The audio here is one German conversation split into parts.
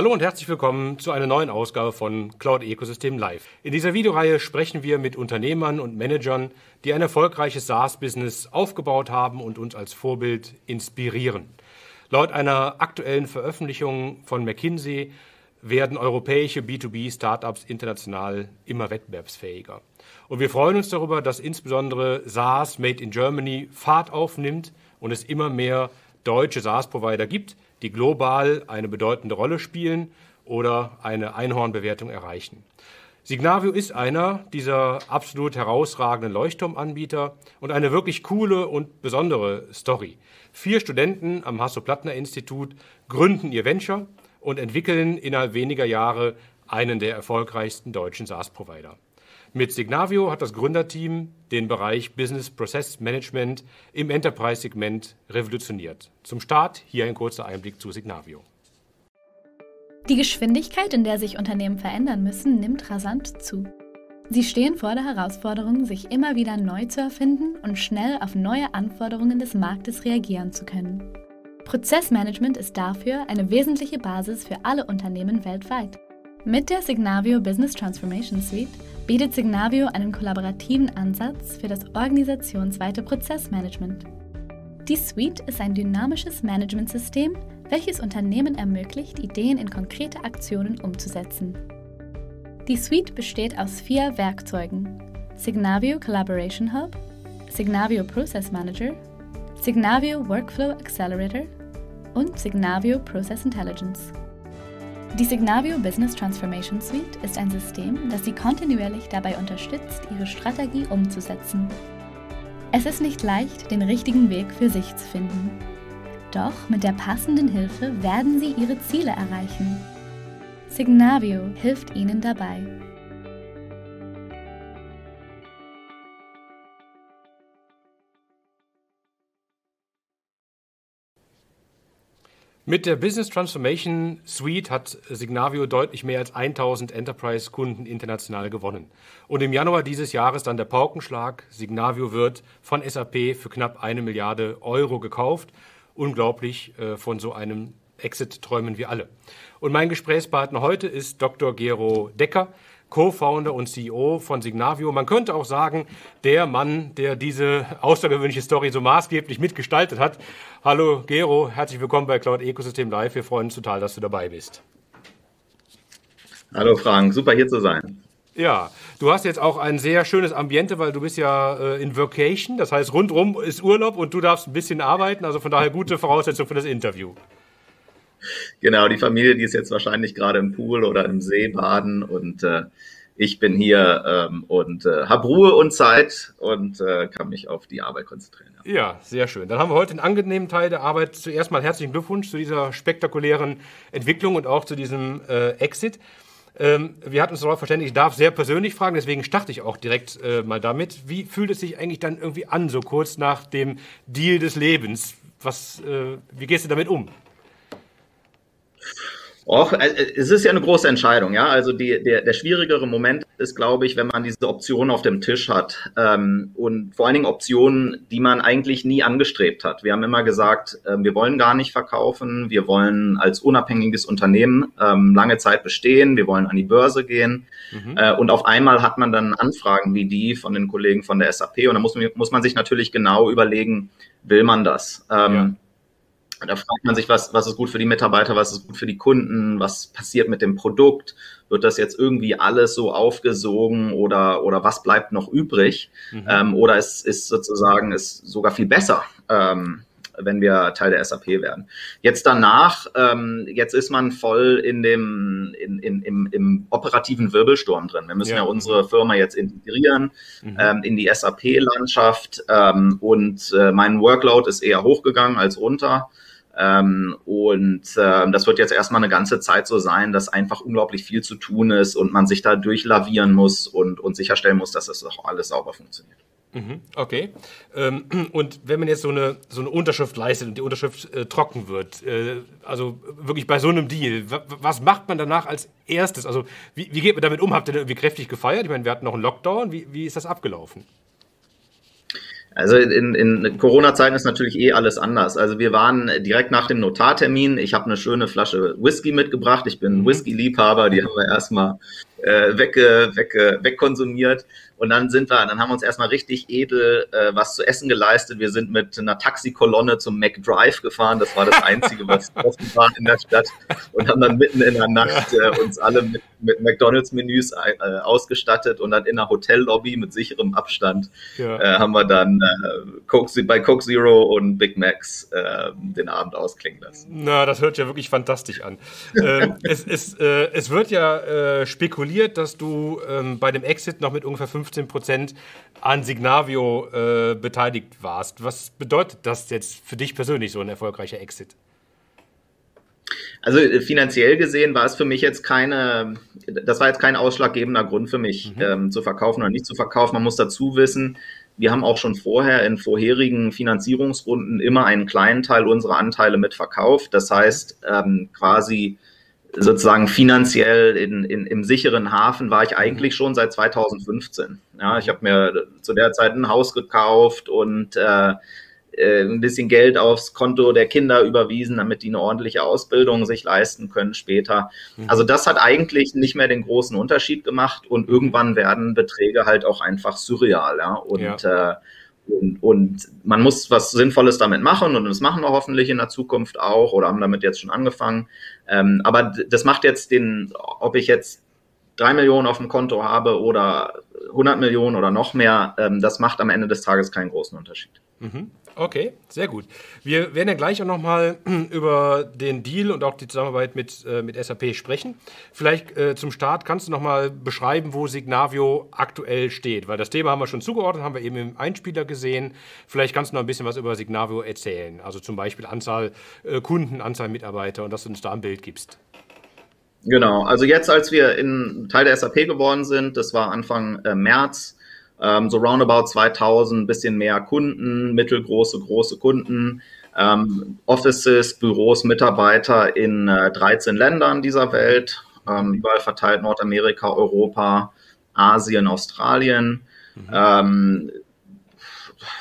Hallo und herzlich willkommen zu einer neuen Ausgabe von Cloud Ecosystem Live. In dieser Videoreihe sprechen wir mit Unternehmern und Managern, die ein erfolgreiches SaaS-Business aufgebaut haben und uns als Vorbild inspirieren. Laut einer aktuellen Veröffentlichung von McKinsey werden europäische B2B-Startups international immer wettbewerbsfähiger. Und wir freuen uns darüber, dass insbesondere SaaS Made in Germany Fahrt aufnimmt und es immer mehr deutsche SaaS-Provider gibt, die global eine bedeutende Rolle spielen oder eine Einhornbewertung erreichen. Signavio ist einer dieser absolut herausragenden Leuchtturmanbieter und eine wirklich coole und besondere Story. Vier Studenten am Hasso-Plattner-Institut gründen ihr Venture und entwickeln innerhalb weniger Jahre einen der erfolgreichsten deutschen SaaS-Provider. Mit Signavio hat das Gründerteam den Bereich Business Process Management im Enterprise-Segment revolutioniert. Zum Start hier ein kurzer Einblick zu Signavio. Die Geschwindigkeit, in der sich Unternehmen verändern müssen, nimmt rasant zu. Sie stehen vor der Herausforderung, sich immer wieder neu zu erfinden und schnell auf neue Anforderungen des Marktes reagieren zu können. Prozessmanagement ist dafür eine wesentliche Basis für alle Unternehmen weltweit. Mit der Signavio Business Transformation Suite bietet Signavio einen kollaborativen Ansatz für das organisationsweite Prozessmanagement. Die Suite ist ein dynamisches Managementsystem, welches Unternehmen ermöglicht, Ideen in konkrete Aktionen umzusetzen. Die Suite besteht aus vier Werkzeugen: Signavio Collaboration Hub, Signavio Process Manager, Signavio Workflow Accelerator und Signavio Process Intelligence. Die Signavio Business Transformation Suite ist ein System, das Sie kontinuierlich dabei unterstützt, Ihre Strategie umzusetzen. Es ist nicht leicht, den richtigen Weg für sich zu finden. Doch mit der passenden Hilfe werden Sie Ihre Ziele erreichen. Signavio hilft Ihnen dabei. Mit der Business Transformation Suite hat Signavio deutlich mehr als 1000 Enterprise-Kunden international gewonnen. Und im Januar dieses Jahres dann der Paukenschlag. Signavio wird von SAP für knapp eine Milliarde Euro gekauft. Unglaublich, äh, von so einem Exit träumen wir alle. Und mein Gesprächspartner heute ist Dr. Gero Decker. Co-Founder und CEO von Signavio. Man könnte auch sagen, der Mann, der diese außergewöhnliche Story so maßgeblich mitgestaltet hat. Hallo Gero, herzlich willkommen bei Cloud Ecosystem Live. Wir freuen uns total, dass du dabei bist. Hallo Frank, super hier zu sein. Ja, du hast jetzt auch ein sehr schönes Ambiente, weil du bist ja äh, in Vacation, das heißt rundrum ist Urlaub und du darfst ein bisschen arbeiten, also von daher gute Voraussetzung für das Interview. Genau, die Familie, die ist jetzt wahrscheinlich gerade im Pool oder im See baden und äh, ich bin hier ähm, und äh, habe Ruhe und Zeit und äh, kann mich auf die Arbeit konzentrieren. Ja. ja. sehr schön. Dann haben wir heute den angenehmen Teil der Arbeit. Zuerst mal herzlichen Glückwunsch zu dieser spektakulären Entwicklung und auch zu diesem äh, Exit. Ähm, wir hatten uns darauf verständigt, ich darf sehr persönlich fragen, deswegen starte ich auch direkt äh, mal damit. Wie fühlt es sich eigentlich dann irgendwie an, so kurz nach dem Deal des Lebens? Was, äh, wie gehst du damit um? Och, äh, es ist ja eine große Entscheidung, ja. Also die, der, der schwierigere Moment ist, glaube ich, wenn man diese Optionen auf dem Tisch hat ähm, und vor allen Dingen Optionen, die man eigentlich nie angestrebt hat. Wir haben immer gesagt, äh, wir wollen gar nicht verkaufen, wir wollen als unabhängiges Unternehmen ähm, lange Zeit bestehen, wir wollen an die Börse gehen mhm. äh, und auf einmal hat man dann Anfragen wie die von den Kollegen von der SAP und da muss man, muss man sich natürlich genau überlegen, will man das? Ähm, ja da fragt man sich, was, was ist gut für die Mitarbeiter, was ist gut für die Kunden, was passiert mit dem Produkt, wird das jetzt irgendwie alles so aufgesogen oder, oder was bleibt noch übrig? Mhm. Ähm, oder ist, ist sozusagen ist sogar viel besser, ähm, wenn wir Teil der SAP werden. Jetzt danach, ähm, jetzt ist man voll in dem, in, in, im, im operativen Wirbelsturm drin. Wir müssen ja, ja unsere Firma jetzt integrieren mhm. ähm, in die SAP-Landschaft ähm, und äh, mein Workload ist eher hochgegangen als runter. Ähm, und äh, das wird jetzt erstmal eine ganze Zeit so sein, dass einfach unglaublich viel zu tun ist und man sich da durchlavieren muss und, und sicherstellen muss, dass das auch alles sauber funktioniert. Mhm, okay. Ähm, und wenn man jetzt so eine, so eine Unterschrift leistet und die Unterschrift äh, trocken wird, äh, also wirklich bei so einem Deal, was macht man danach als erstes? Also wie, wie geht man damit um? Habt ihr da irgendwie kräftig gefeiert? Ich meine, wir hatten noch einen Lockdown. Wie, wie ist das abgelaufen? Also in, in Corona-Zeiten ist natürlich eh alles anders. Also wir waren direkt nach dem Notartermin. Ich habe eine schöne Flasche Whisky mitgebracht. Ich bin mhm. Whisky-Liebhaber. Die haben wir erstmal äh, weg, weg, wegkonsumiert. Und dann sind wir, dann haben wir uns erstmal richtig edel äh, was zu essen geleistet. Wir sind mit einer Taxikolonne zum McDrive gefahren. Das war das Einzige, was offen war in der Stadt. Und haben dann mitten in der Nacht äh, uns alle mit, mit McDonalds-Menüs äh, ausgestattet und dann in der Hotellobby mit sicherem Abstand ja. äh, haben wir dann äh, Coke, bei Coke Zero und Big Macs äh, den Abend ausklingen lassen. Na, das hört ja wirklich fantastisch an. ähm, es, es, äh, es wird ja spekuliert, dass du ähm, bei dem Exit noch mit ungefähr 5 15 Prozent an Signavio äh, beteiligt warst. Was bedeutet das jetzt für dich persönlich, so ein erfolgreicher Exit? Also äh, finanziell gesehen war es für mich jetzt keine, das war jetzt kein ausschlaggebender Grund für mich, mhm. ähm, zu verkaufen oder nicht zu verkaufen. Man muss dazu wissen, wir haben auch schon vorher in vorherigen Finanzierungsrunden immer einen kleinen Teil unserer Anteile mitverkauft. Das heißt, ähm, quasi sozusagen finanziell in, in, im sicheren Hafen war ich eigentlich schon seit 2015. Ja, ich habe mir zu der Zeit ein Haus gekauft und äh, äh, ein bisschen Geld aufs Konto der Kinder überwiesen, damit die eine ordentliche Ausbildung sich leisten können später. Mhm. Also das hat eigentlich nicht mehr den großen Unterschied gemacht und irgendwann werden Beträge halt auch einfach surreal. Ja? Und ja. Äh, und, und, man muss was Sinnvolles damit machen und das machen wir hoffentlich in der Zukunft auch oder haben damit jetzt schon angefangen. Ähm, aber das macht jetzt den, ob ich jetzt drei Millionen auf dem Konto habe oder 100 Millionen oder noch mehr, ähm, das macht am Ende des Tages keinen großen Unterschied. Mhm. Okay, sehr gut. Wir werden ja gleich auch nochmal über den Deal und auch die Zusammenarbeit mit, äh, mit SAP sprechen. Vielleicht äh, zum Start kannst du nochmal beschreiben, wo Signavio aktuell steht, weil das Thema haben wir schon zugeordnet, haben wir eben im Einspieler gesehen. Vielleicht kannst du noch ein bisschen was über Signavio erzählen, also zum Beispiel Anzahl äh, Kunden, Anzahl Mitarbeiter und dass du uns da ein Bild gibst. Genau, also jetzt, als wir in Teil der SAP geworden sind, das war Anfang äh, März, so roundabout 2000, bisschen mehr Kunden, mittelgroße, große Kunden, ähm, Offices, Büros, Mitarbeiter in äh, 13 Ländern dieser Welt, ähm, überall verteilt Nordamerika, Europa, Asien, Australien. Mhm. Ähm,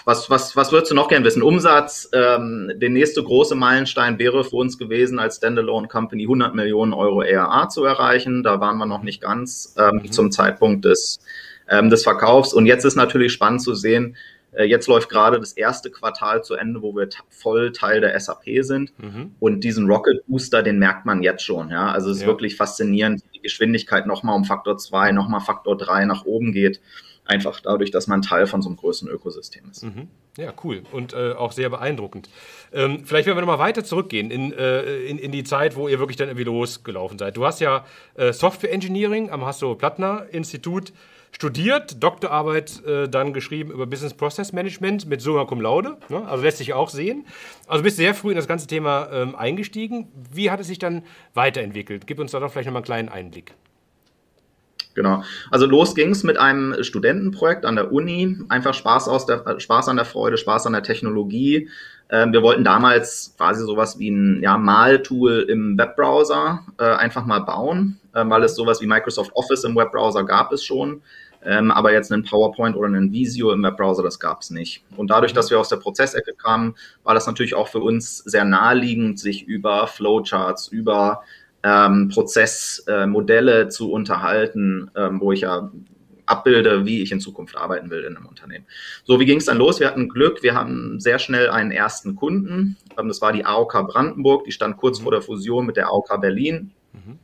was, was, was würdest du noch gern wissen? Umsatz, ähm, der nächste große Meilenstein wäre für uns gewesen, als Standalone Company 100 Millionen Euro ERA zu erreichen. Da waren wir noch nicht ganz ähm, mhm. zum Zeitpunkt des ähm, des Verkaufs. Und jetzt ist natürlich spannend zu sehen, äh, jetzt läuft gerade das erste Quartal zu Ende, wo wir voll Teil der SAP sind. Mhm. Und diesen Rocket Booster, den merkt man jetzt schon. Ja? Also es ist ja. wirklich faszinierend, wie die Geschwindigkeit nochmal um Faktor 2, nochmal Faktor 3 nach oben geht. Einfach dadurch, dass man Teil von so einem größeren Ökosystem ist. Mhm. Ja, cool und äh, auch sehr beeindruckend. Ähm, vielleicht werden wir nochmal weiter zurückgehen in, äh, in, in, die Zeit, wo ihr wirklich dann irgendwie losgelaufen seid. Du hast ja äh, Software Engineering am Hasso-Plattner-Institut studiert, Doktorarbeit äh, dann geschrieben über Business Process Management mit Summa Cum Laude, ne? also lässt sich auch sehen. Also bist sehr früh in das ganze Thema ähm, eingestiegen. Wie hat es sich dann weiterentwickelt? Gib uns da doch vielleicht nochmal einen kleinen Einblick. Genau. Also los ging es mit einem Studentenprojekt an der Uni. Einfach Spaß, aus der, Spaß an der Freude, Spaß an der Technologie. Ähm, wir wollten damals quasi sowas wie ein ja, Maltool im Webbrowser äh, einfach mal bauen, äh, weil es sowas wie Microsoft Office im Webbrowser gab es schon. Ähm, aber jetzt einen PowerPoint oder einen Visio im Webbrowser, das gab es nicht. Und dadurch, dass wir aus der Prozessecke kamen, war das natürlich auch für uns sehr naheliegend, sich über Flowcharts, über ähm, Prozessmodelle äh, zu unterhalten, ähm, wo ich ja abbilde, wie ich in Zukunft arbeiten will in einem Unternehmen. So, wie ging es dann los? Wir hatten Glück, wir haben sehr schnell einen ersten Kunden. Ähm, das war die AOK Brandenburg, die stand kurz mhm. vor der Fusion mit der AOK Berlin. Mhm.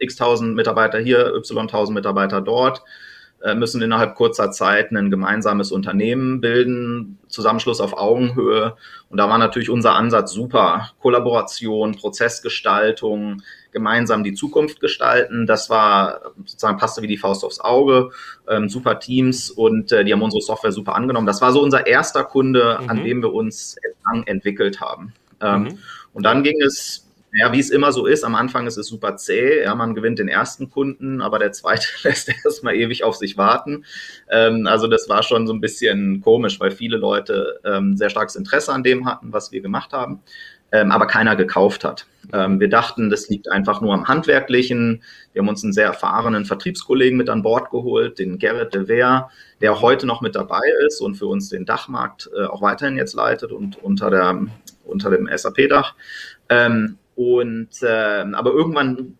Ähm, x tausend Mitarbeiter hier, y tausend Mitarbeiter dort. Äh, müssen innerhalb kurzer Zeit ein gemeinsames Unternehmen bilden, Zusammenschluss auf Augenhöhe. Und da war natürlich unser Ansatz super. Kollaboration, Prozessgestaltung, gemeinsam die Zukunft gestalten. Das war sozusagen passte wie die Faust aufs Auge. Ähm, super Teams und äh, die haben unsere Software super angenommen. Das war so unser erster Kunde, mhm. an dem wir uns lang entwickelt haben. Ähm, mhm. Und dann ging es ja, wie es immer so ist, am Anfang ist es super zäh. Ja, man gewinnt den ersten Kunden, aber der zweite lässt erstmal ewig auf sich warten. Ähm, also das war schon so ein bisschen komisch, weil viele Leute ähm, sehr starkes Interesse an dem hatten, was wir gemacht haben. ähm, aber keiner gekauft hat. Ähm, wir dachten, das liegt einfach nur am Handwerklichen. Wir haben uns einen sehr erfahrenen Vertriebskollegen mit an Bord geholt, den Gerrit de Wehr, der heute noch mit dabei ist und für uns den Dachmarkt äh, auch weiterhin jetzt leitet und unter, der, unter dem SAP-Dach. Und äh, aber irgendwann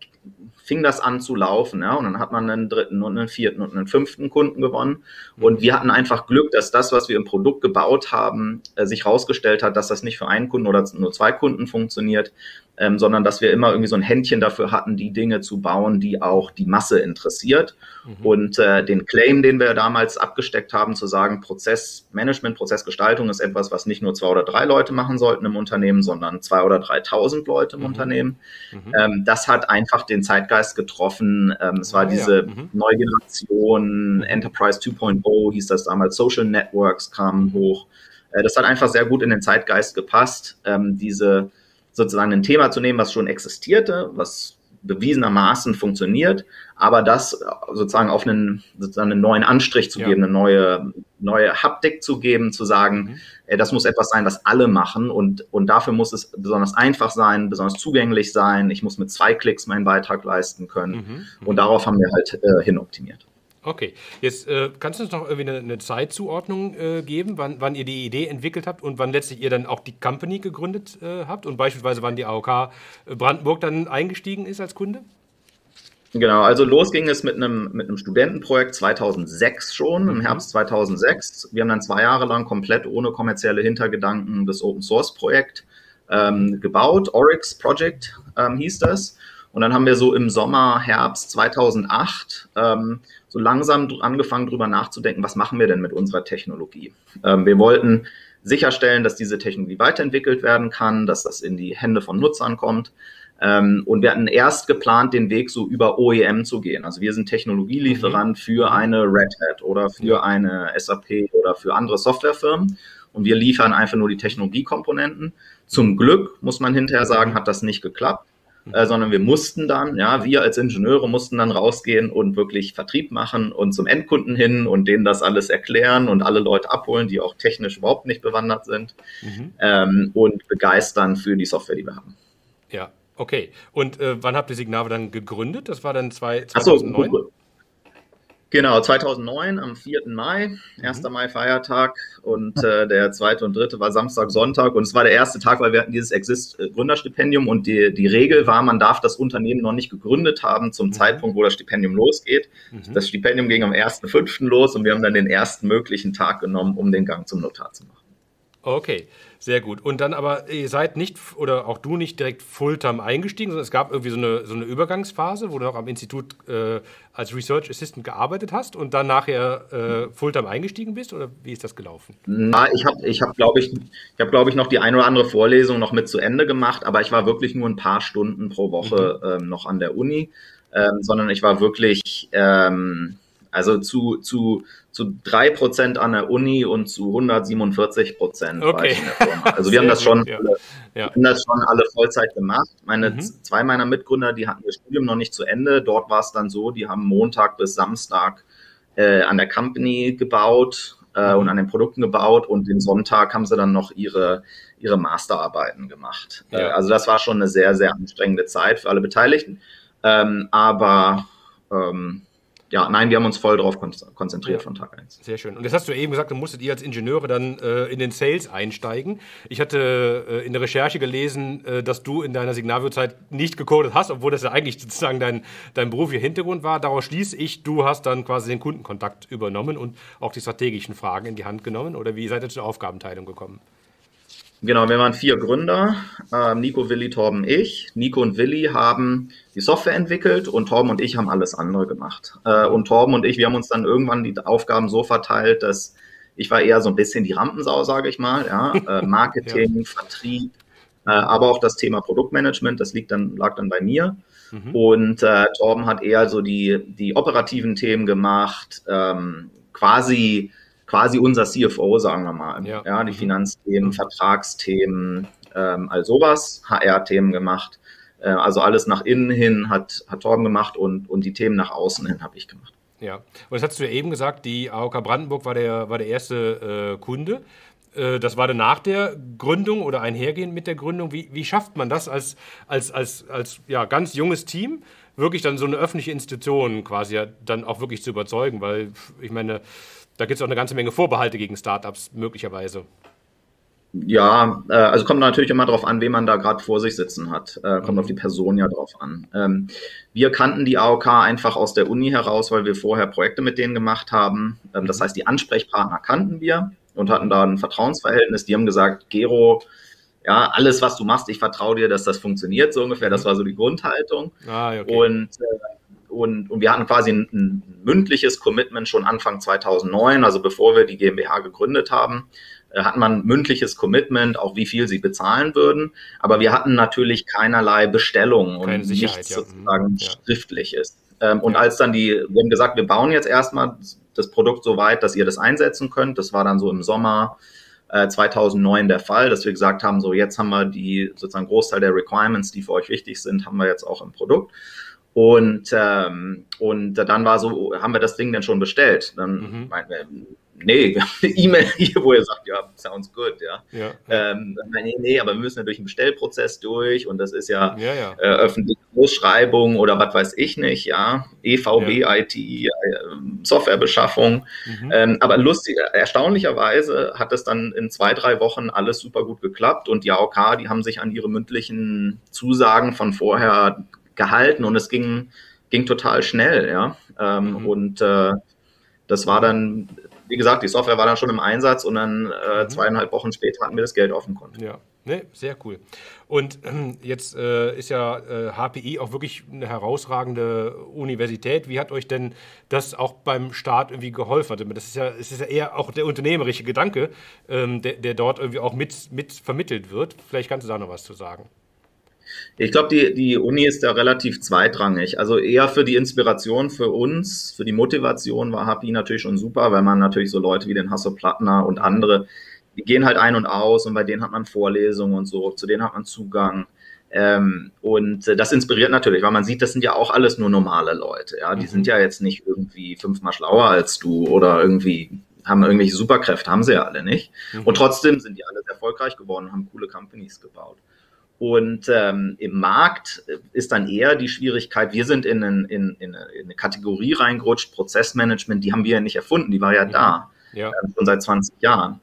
fing das an zu laufen. Ja? Und dann hat man einen dritten und einen vierten und einen fünften Kunden gewonnen. Und wir hatten einfach Glück, dass das, was wir im Produkt gebaut haben, äh, sich herausgestellt hat, dass das nicht für einen Kunden oder nur zwei Kunden funktioniert, ähm, sondern dass wir immer irgendwie so ein Händchen dafür hatten, die Dinge zu bauen, die auch die Masse interessiert. Mhm. Und äh, den Claim, den wir damals abgesteckt haben, zu sagen, Prozessmanagement, Prozessgestaltung ist etwas, was nicht nur zwei oder drei Leute machen sollten im Unternehmen, sondern zwei oder dreitausend Leute im mhm. Unternehmen. Mhm. Ähm, das hat einfach den Zeitgeist getroffen. Ähm, es war ah, diese ja. Mhm. neue Generation, Enterprise 2.0 hieß das damals, Social Networks kamen hoch. Äh, das hat einfach sehr gut in den Zeitgeist gepasst. Ähm, diese sozusagen ein Thema zu nehmen, was schon existierte, was bewiesenermaßen funktioniert, aber das sozusagen auf einen, sozusagen einen neuen Anstrich zu ja. geben, eine neue, neue Haptik zu geben, zu sagen, mhm. das muss etwas sein, was alle machen und, und dafür muss es besonders einfach sein, besonders zugänglich sein. Ich muss mit zwei Klicks meinen Beitrag leisten können. Mhm. Und darauf haben wir halt äh, hin optimiert. Okay, jetzt äh, kannst du uns noch irgendwie eine, eine Zeitzuordnung äh, geben, wann, wann, ihr die Idee entwickelt habt und wann letztlich ihr dann auch die Company gegründet äh, habt und beispielsweise wann die AOK äh, Brandenburg dann eingestiegen ist als Kunde? Genau, also los ging es mit einem, mit einem Studentenprojekt 2006 schon, im mhm. Herbst 2006. Wir haben dann zwei Jahre lang komplett ohne kommerzielle Hintergedanken das Open Source Projekt ähm, gebaut. Oryx Project ähm, hieß das. Und dann haben wir so im Sommer, Herbst 2008 ähm, so langsam angefangen, drüber nachzudenken, was machen wir denn mit unserer Technologie? Ähm, wir wollten sicherstellen, dass diese Technologie weiterentwickelt werden kann, dass das in die Hände von Nutzern kommt. Ähm, und wir hatten erst geplant, den Weg so über OEM zu gehen. Also wir sind Technologielieferant mhm. für eine Red Hat oder für eine SAP oder für andere Softwarefirmen. Und wir liefern einfach nur die Technologiekomponenten. Zum Glück, muss man hinterher sagen, hat das nicht geklappt äh, sondern wir mussten dann, ja, wir als Ingenieure mussten dann rausgehen und wirklich Vertrieb machen und zum Endkunden hin und denen das alles erklären und alle Leute abholen, die auch technisch überhaupt nicht bewandert sind mhm. ähm, und begeistern für die Software, die wir haben. Ja, okay. Und äh, wann habt ihr Signave dann gegründet? Das war dann zwei, 2009? Ach so, Genau, 2009 am 4. Mai, 1. Mhm. Mai Feiertag und äh, der zweite und dritte war Samstag, Sonntag und es war der erste Tag, weil wir hatten dieses Exist äh, Gründerstipendium und die, die Regel war, man darf das Unternehmen noch nicht gegründet haben zum mhm. Zeitpunkt, wo das Stipendium losgeht. Mhm. Das Stipendium ging am 1.5. los und wir haben dann den ersten möglichen Tag genommen, um den Gang zum Notar zu machen. Okay, sehr gut. Und dann aber, ihr seid nicht, oder auch du nicht direkt Fulltime eingestiegen, sondern es gab irgendwie so eine, so eine Übergangsphase, wo du noch am Institut äh, als Research Assistant gearbeitet hast und dann nachher äh, Fulltime eingestiegen bist? Oder wie ist das gelaufen? Na, ich habe, ich hab, glaube ich, ich habe, glaube ich, noch die eine oder andere Vorlesung noch mit zu Ende gemacht, aber ich war wirklich nur ein paar Stunden pro Woche mhm. ähm, noch an der Uni, ähm, sondern ich war wirklich, ähm, also zu, zu zu drei Prozent an der Uni und zu 147 Prozent okay. in der Firma. Also wir haben das schon, ja. alle, ja. haben das schon alle Vollzeit gemacht. Meine mhm. zwei meiner Mitgründer, die hatten ihr Studium noch nicht zu Ende. Dort war es dann so, die haben Montag bis Samstag äh, an der Company gebaut äh, und an den Produkten gebaut und den Sonntag haben sie dann noch ihre ihre Masterarbeiten gemacht. Ja. Äh, also das war schon eine sehr sehr anstrengende Zeit für alle Beteiligten. Ähm, aber ähm, ja, nein, wir haben uns voll darauf konzentriert ja. von Tag 1. Sehr schön. Und das hast du eben gesagt, du musstet ihr als Ingenieure dann äh, in den Sales einsteigen. Ich hatte äh, in der Recherche gelesen, äh, dass du in deiner Signavio-Zeit nicht gecodet hast, obwohl das ja eigentlich sozusagen dein, dein beruflicher Hintergrund war. Daraus schließe ich, du hast dann quasi den Kundenkontakt übernommen und auch die strategischen Fragen in die Hand genommen. Oder wie seid ihr zur Aufgabenteilung gekommen? Genau, wir waren vier Gründer, äh, Nico, Willi, Torben, ich. Nico und Willi haben die Software entwickelt und Torben und ich haben alles andere gemacht. Äh, und Torben und ich, wir haben uns dann irgendwann die Aufgaben so verteilt, dass ich war eher so ein bisschen die Rampensau, sage ich mal, ja, äh, Marketing, ja. Vertrieb, äh, aber auch das Thema Produktmanagement, das liegt dann, lag dann bei mir. Mhm. Und Torben hat eher so die, die operativen Themen gemacht, ähm, quasi quasi unser CFO, sagen wir mal. Ja, ja die mhm. Finanzthemen. Vertragsthemen, ähm, all sowas, HR-Themen gemacht. Äh, also alles nach innen hin hat, hat Torben gemacht und, und die Themen nach außen hin habe ich gemacht. Ja, und das hast du ja eben gesagt, die AOK Brandenburg war der, war der erste äh, Kunde. Äh, das war dann nach der Gründung oder einhergehend mit der Gründung. Wie, wie schafft man das als, als, als, als ja, ganz junges Team, wirklich dann so eine öffentliche Institution quasi ja dann auch wirklich zu überzeugen? Weil ich meine, da gibt es auch eine ganze Menge Vorbehalte gegen Startups möglicherweise. Ja, äh, also kommt natürlich immer darauf an, wen man da gerade vor sich sitzen hat. Äh, kommt mhm. auf die Person ja drauf an. Ähm, wir kannten die AOK einfach aus der Uni heraus, weil wir vorher Projekte mit denen gemacht haben. Ähm, das mhm. heißt, die Ansprechpartner kannten wir und hatten da ein Vertrauensverhältnis. Die haben gesagt, Gero, ja, alles, was du machst, ich vertraue dir, dass das funktioniert, so ungefähr. Das war so die Grundhaltung. Ah, okay. Und äh, und, und wir hatten quasi ein, ein, mündliches Commitment schon Anfang 2009, also bevor wir die GmbH gegründet haben, äh, hat man mündliches Commitment, auch wie viel sie bezahlen würden. Aber wir hatten natürlich keinerlei Bestellung und nichts ja. sozusagen mhm. ja. schriftlich ist. Ähm, und ja. als dann die, wir haben gesagt, wir bauen jetzt erstmal das Produkt so weit, dass ihr das einsetzen könnt. Das war dann so im Sommer 2009 äh, der Fall, dass wir gesagt haben, so jetzt haben wir die sozusagen Großteil der Requirements, die für euch wichtig sind, haben wir jetzt auch im Produkt. Und, ähm, und dann war so, haben wir das Ding dann schon bestellt. Dann mhm. meinten wir, nee, wir haben eine E-Mail hier, wo ihr sagt, ja, sounds good, ja. ja. Ähm, nee, nee, aber wir müssen ja durch einen Bestellprozess durch und das ist ja, ja, ja. Äh, öffentliche Ausschreibung oder was weiß ich nicht, ja. EVB, IT, äh, Softwarebeschaffung. Mhm. Ähm, aber lustig, erstaunlicherweise hat es dann in zwei, drei Wochen alles super gut geklappt und die AOK, die haben sich an ihre mündlichen Zusagen von vorher gehalten und es ging, ging total schnell, ja. Ähm, mhm. Und äh, das war dann wie gesagt, die Software war dann schon im Einsatz und dann äh, mhm. zweieinhalb Wochen später hatten wir das Geld auf dem Konto. Ja, ne, sehr cool. Und äh, jetzt äh, ist ja äh, HPI auch wirklich eine herausragende Universität. Wie hat euch denn das auch beim Start irgendwie geholfen? Also, das ist ja, es ist ja eher auch der unternehmerische Gedanke, ähm, der, der dort irgendwie auch mit, mit vermittelt wird. Vielleicht kannst du da noch was zu sagen. Ich glaube, die, die Uni ist da relativ zweitrangig. Also eher für die Inspiration für uns, für die Motivation war HPI natürlich schon super, weil man natürlich so Leute wie den Hasso Plattner und andere, die gehen halt ein und aus und bei denen hat man Vorlesungen und so, zu denen hat man Zugang. Ähm, und äh, das inspiriert natürlich, weil man sieht, das sind ja auch alles nur normale Leute. Ja, die mhm. sind ja jetzt nicht irgendwie fünfmal schlauer als du oder irgendwie haben irgendwelche Superkräfte, haben sie ja alle nicht. Mhm. Und trotzdem sind die alle erfolgreich geworden, haben coole Companies gebaut. Und ähm, im Markt ist dann eher die Schwierigkeit, wir sind in, in, in, in eine Kategorie reingerutscht, Prozessmanagement, die haben wir ja nicht erfunden, die war ja mhm. da, ja. Äh, schon seit 20 Jahren.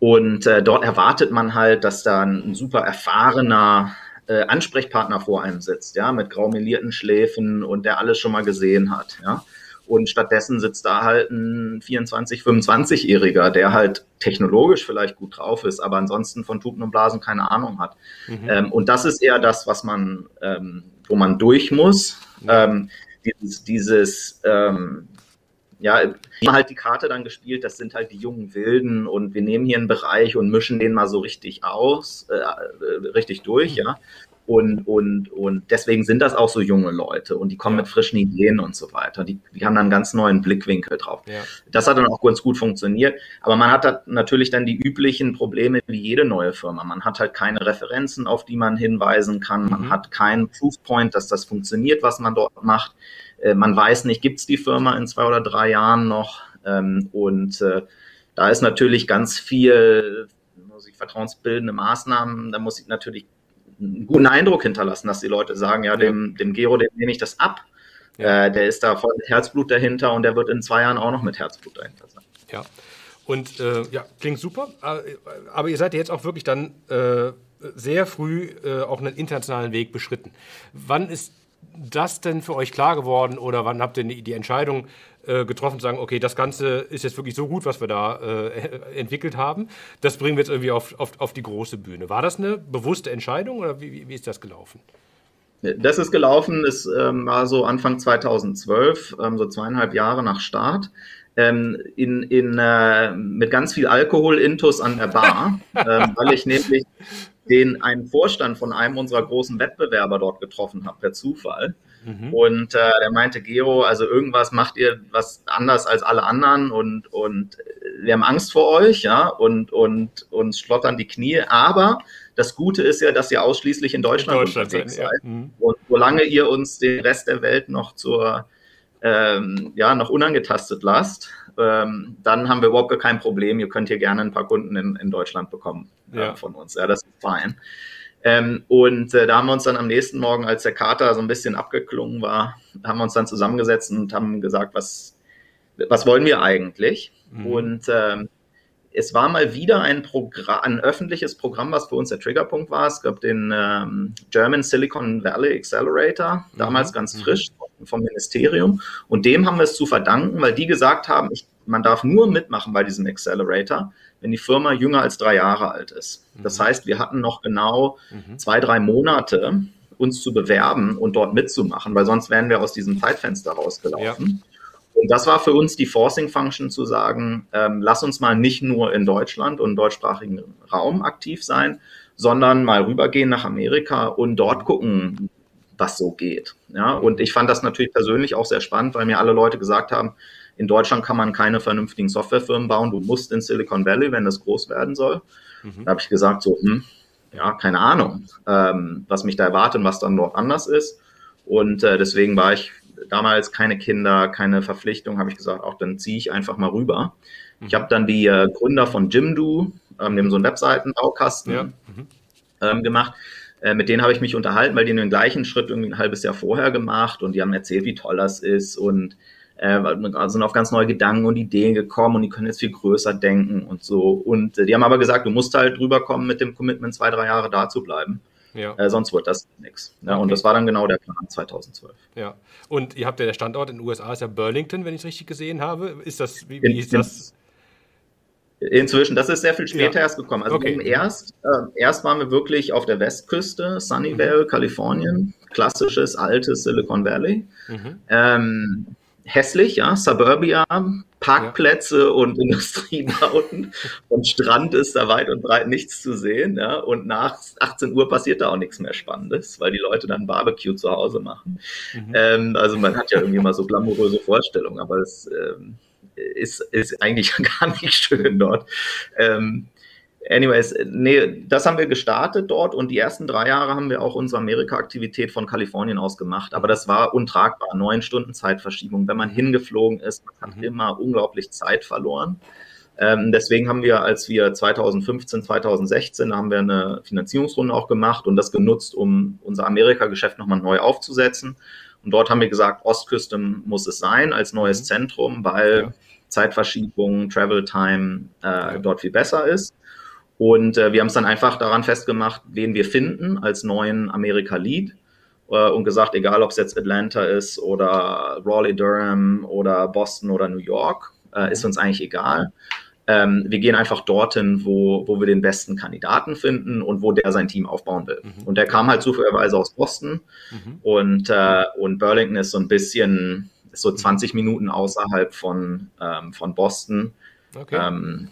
Und äh, dort erwartet man halt, dass da ein super erfahrener äh, Ansprechpartner vor einem sitzt, ja, mit graumelierten Schläfen und der alles schon mal gesehen hat, ja. Und stattdessen sitzt da halt ein 24-, 25-Jähriger, der halt technologisch vielleicht gut drauf ist, aber ansonsten von Tupen und Blasen keine Ahnung hat. Mhm. Ähm, und das ist eher das, was man, ähm, wo man durch muss. Ähm, dieses, dieses ähm, ja, halt die Karte dann gespielt, das sind halt die jungen Wilden und wir nehmen hier einen Bereich und mischen den mal so richtig aus, äh, äh richtig durch, mhm. ja. Und, und, und deswegen sind das auch so junge Leute und die kommen ja. mit frischen Ideen und so weiter. Die, die haben dann einen ganz neuen Blickwinkel drauf. Ja. Das hat dann auch ganz gut funktioniert. Aber man hat halt natürlich dann die üblichen Probleme wie jede neue Firma. Man hat halt keine Referenzen, auf die man hinweisen kann. Man mhm. hat keinen Proofpoint, dass das funktioniert, was man dort macht. Äh, man weiß nicht, gibt es die Firma in zwei oder drei Jahren noch? Ähm, und äh, da ist natürlich ganz viel, muss ich vertrauensbildende Maßnahmen, da muss ich natürlich einen guten Eindruck hinterlassen, dass die Leute sagen, ja, dem, dem Gero, dem nehme ich das ab. Ja. Äh, der ist da voll mit Herzblut dahinter und der wird in zwei Jahren auch noch mit Herzblut dahinter sein. Ja. Und äh, ja, klingt super. Äh, aber ihr seid jetzt auch wirklich dann äh, sehr früh äh, auch einen internationalen Weg beschritten. Wann ist das denn für euch klar geworden oder wann habt ihr die Entscheidung äh, getroffen zu sagen, okay, das Ganze ist jetzt wirklich so gut, was wir da äh, entwickelt haben, das bringen wir jetzt irgendwie auf, auf, auf die große Bühne. War das eine bewusste Entscheidung oder wie, wie ist das gelaufen? Das ist gelaufen, es ähm, war so Anfang 2012, ähm, so zweieinhalb Jahre nach Start. Ähm, in, in, äh, mit ganz viel Alkohol-Intus an der Bar, ähm, weil ich nämlich den einen Vorstand von einem unserer großen Wettbewerber dort getroffen habe, per Zufall. Mhm. Und äh, der meinte, Gero, also irgendwas macht ihr was anders als alle anderen und, und wir haben Angst vor euch, ja, und, und uns schlottern die Knie. Aber das Gute ist ja, dass ihr ausschließlich in Deutschland, in Deutschland unterwegs seid. Ja. Mhm. Und solange ihr uns den Rest der Welt noch zur ähm, ja, noch unangetastet lasst, ähm, dann haben wir überhaupt kein Problem. Ihr könnt hier gerne ein paar Kunden in, in Deutschland bekommen äh, ja. von uns. Ja, das ist fein. Ähm, und äh, da haben wir uns dann am nächsten Morgen, als der Kater so ein bisschen abgeklungen war, haben wir uns dann zusammengesetzt und haben gesagt, was, was wollen wir eigentlich? Mhm. Und ähm, es war mal wieder ein Programm, ein öffentliches Programm, was für uns der Triggerpunkt war. Es gab den ähm, German Silicon Valley Accelerator, damals mhm. ganz mhm. frisch vom Ministerium. Und dem haben wir es zu verdanken, weil die gesagt haben, ich, man darf nur mitmachen bei diesem Accelerator, wenn die Firma jünger als drei Jahre alt ist. Das mhm. heißt, wir hatten noch genau mhm. zwei, drei Monate, uns zu bewerben und dort mitzumachen, weil sonst wären wir aus diesem Zeitfenster rausgelaufen. Ja. Und das war für uns die Forcing Function zu sagen, ähm, lass uns mal nicht nur in Deutschland und deutschsprachigen Raum aktiv sein, sondern mal rübergehen nach Amerika und dort gucken, was so geht. Ja, und ich fand das natürlich persönlich auch sehr spannend, weil mir alle Leute gesagt haben, in Deutschland kann man keine vernünftigen Softwarefirmen bauen, du musst in Silicon Valley, wenn das groß werden soll. Mhm. Da habe ich gesagt, so, hm, ja, keine Ahnung, ähm, was mich da erwartet und was dann dort anders ist. Und äh, deswegen war ich damals keine Kinder, keine Verpflichtung, habe ich gesagt, auch dann ziehe ich einfach mal rüber. Mhm. Ich habe dann die äh, Gründer von Jimdo, ähm, dem so einen Webseitenbaukasten ja. mhm. ähm, gemacht. Äh, mit denen habe ich mich unterhalten, weil die den gleichen Schritt irgendwie ein halbes Jahr vorher gemacht und die haben erzählt, wie toll das ist und äh, sind auf ganz neue Gedanken und Ideen gekommen und die können jetzt viel größer denken und so. Und äh, die haben aber gesagt, du musst halt rüberkommen mit dem Commitment, zwei, drei Jahre da zu bleiben. Ja. Äh, sonst wird das nichts. Ja, okay. Und das war dann genau der Plan 2012. Ja. Und ihr habt ja der Standort in den USA ist ja Burlington, wenn ich es richtig gesehen habe. Ist das, wie, wie in, ist das? Inzwischen, das ist sehr viel später ja. erst gekommen. Also okay. erst, äh, erst waren wir wirklich auf der Westküste, Sunnyvale, mhm. Kalifornien, klassisches altes Silicon Valley. Mhm. Ähm, hässlich, ja, Suburbia, Parkplätze ja. und Industriebauten und Strand ist da weit und breit nichts zu sehen, ja, und nach 18 Uhr passiert da auch nichts mehr Spannendes, weil die Leute dann Barbecue zu Hause machen. Mhm. Ähm, also man hat ja irgendwie mal so glamouröse Vorstellungen, aber es ähm, ist, ist eigentlich gar nicht schön dort. Ähm, Anyways, nee, das haben wir gestartet dort und die ersten drei Jahre haben wir auch unsere Amerika-Aktivität von Kalifornien aus gemacht. Aber das war untragbar. Neun Stunden Zeitverschiebung. Wenn man hingeflogen ist, man hat mhm. immer unglaublich Zeit verloren. Ähm, deswegen haben wir, als wir 2015, 2016, haben wir eine Finanzierungsrunde auch gemacht und das genutzt, um unser Amerika-Geschäft nochmal neu aufzusetzen. Und dort haben wir gesagt, Ostküste muss es sein als neues mhm. Zentrum, weil ja. Zeitverschiebung, Travel Time äh, ja. dort viel besser ist. Und äh, wir haben es dann einfach daran festgemacht, wen wir finden als neuen Amerika-Lead äh, und gesagt, egal ob es jetzt Atlanta ist oder Raleigh Durham oder Boston oder New York, äh, ist uns eigentlich egal. Ähm, wir gehen einfach dorthin, wo, wo wir den besten Kandidaten finden und wo der sein Team aufbauen will. Mhm. Und der kam halt zufälligerweise aus Boston mhm. und, äh, und Burlington ist so ein bisschen, ist so 20 Minuten außerhalb von, ähm, von Boston. Okay. Ähm,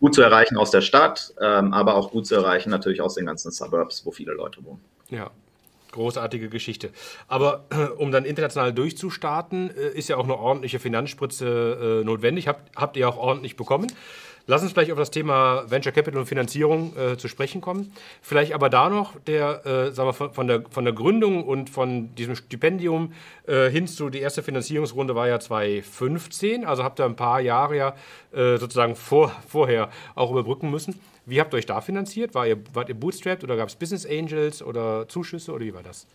gut zu erreichen aus der Stadt, ähm, aber auch gut zu erreichen natürlich aus den ganzen Suburbs, wo viele Leute wohnen. Ja, großartige Geschichte. Aber äh, um dann international durchzustarten, äh, ist ja auch eine ordentliche Finanzspritze äh, notwendig. Habt, habt ihr auch ordentlich bekommen. Lass uns gleich auf das Thema Venture Capital und Finanzierung äh, zu sprechen kommen. Vielleicht aber da noch der, äh, sagen wir, von, der, von der Gründung und von diesem Stipendium äh, hin zu die erste Finanzierungsrunde war ja 2015. Also habt ihr ein paar Jahre ja äh, sozusagen vor, vorher auch überbrücken müssen. Wie habt ihr euch da finanziert? War ihr, wart ihr bootstrapped oder gab es Business Angels oder Zuschüsse oder wie war das?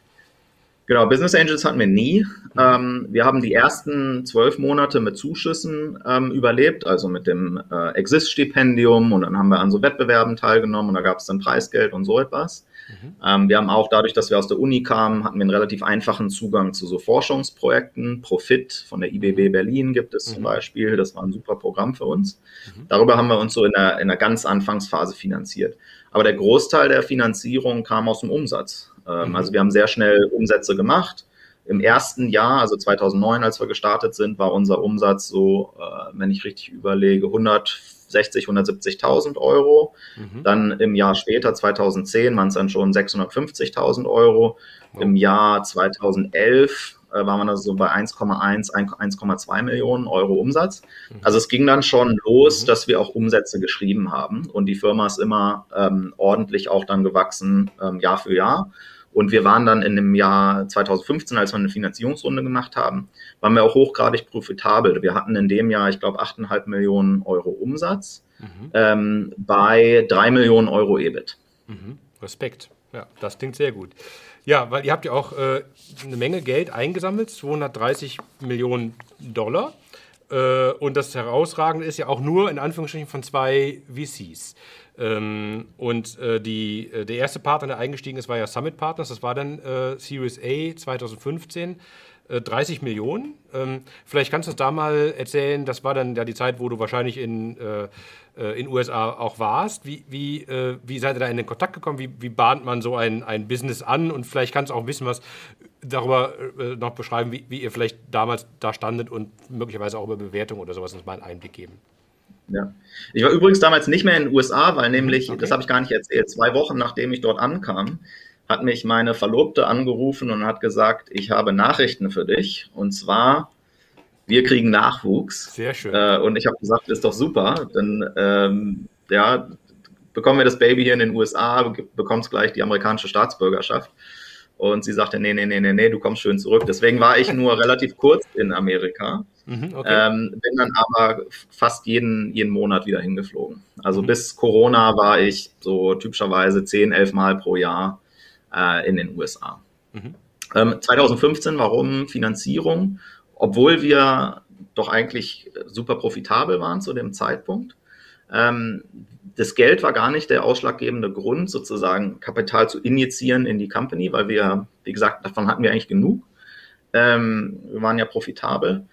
Genau, Business Angels hatten wir nie. Ähm, wir haben die ersten zwölf Monate mit Zuschüssen ähm, überlebt, also mit dem äh, Exist-Stipendium und dann haben wir an so Wettbewerben teilgenommen und da gab es dann Preisgeld und so etwas. Mhm. Ähm, wir haben auch dadurch, dass wir aus der Uni kamen, hatten wir einen relativ einfachen Zugang zu so Forschungsprojekten. Profit von der IBB Berlin gibt es mhm. zum Beispiel. Das war ein super Programm für uns. Mhm. Darüber haben wir uns so in der, in der ganz Anfangsphase finanziert. Aber der Großteil der Finanzierung kam aus dem Umsatz. Ähm, mhm. Also wir haben sehr schnell Umsätze gemacht. Im ersten Jahr, also 2009, als wir gestartet sind, war unser Umsatz so, äh, wenn ich richtig überlege, 160, 170.000 Euro. Mhm. Dann im Jahr später, 2010, waren es dann schon 650.000 Euro. Oh. Im Jahr 2011 äh, waren wir dann so bei 1,1, 1,2 Millionen Euro Umsatz. Mhm. Also es ging dann schon los, mhm. dass wir auch Umsätze geschrieben haben und die Firma ist immer ähm, ordentlich auch dann gewachsen, ähm, Jahr für Jahr. Und wir waren dann in dem Jahr 2015, als wir eine Finanzierungsrunde gemacht haben, waren wir auch hochgradig profitabel. Wir hatten in dem Jahr, ich glaube, 8,5 Millionen Euro Umsatz mhm. ähm, bei 3 Millionen Euro EBIT. Mhm. Respekt. Ja, das klingt sehr gut. Ja, weil ihr habt ja auch äh, eine Menge Geld eingesammelt, 230 Millionen Dollar. Äh, und das Herausragende ist ja auch nur in Anführungsstrichen von zwei VCs. Ähm, und äh, die, äh, der erste Partner, der eingestiegen ist, war ja Summit Partners. Das war dann äh, Series A 2015. 30 Millionen. Ähm, vielleicht kannst du uns da mal erzählen, das war dann ja die Zeit, wo du wahrscheinlich in, äh, in USA auch warst. Wie, wie, äh, wie seid ihr da in den Kontakt gekommen? Wie, wie bahnt man so ein, ein Business an? Und vielleicht kannst du auch ein bisschen was darüber äh, noch beschreiben, wie, wie ihr vielleicht damals da standet und möglicherweise auch über Bewertung oder sowas uns mal einen Einblick geben. Ja. Ich war übrigens damals nicht mehr in den USA, weil nämlich, okay. das habe ich gar nicht erzählt, zwei Wochen nachdem ich dort ankam, hat mich meine Verlobte angerufen und hat gesagt, ich habe Nachrichten für dich. Und zwar, wir kriegen Nachwuchs. Sehr schön. Äh, und ich habe gesagt, ist doch super. Dann ähm, ja, bekommen wir das Baby hier in den USA, bekommst gleich die amerikanische Staatsbürgerschaft. Und sie sagte, nee, nee, nee, nee, nee, du kommst schön zurück. Deswegen war ich nur relativ kurz in Amerika. Mhm, okay. ähm, bin dann aber fast jeden, jeden Monat wieder hingeflogen. Also mhm. bis Corona war ich so typischerweise 10, 11 Mal pro Jahr äh, in den USA. Mhm. Ähm, 2015, warum Finanzierung? Obwohl wir doch eigentlich super profitabel waren zu dem Zeitpunkt. Ähm, das Geld war gar nicht der ausschlaggebende Grund, sozusagen Kapital zu injizieren in die Company, weil wir, wie gesagt, davon hatten wir eigentlich genug. Ähm, wir waren ja profitabel,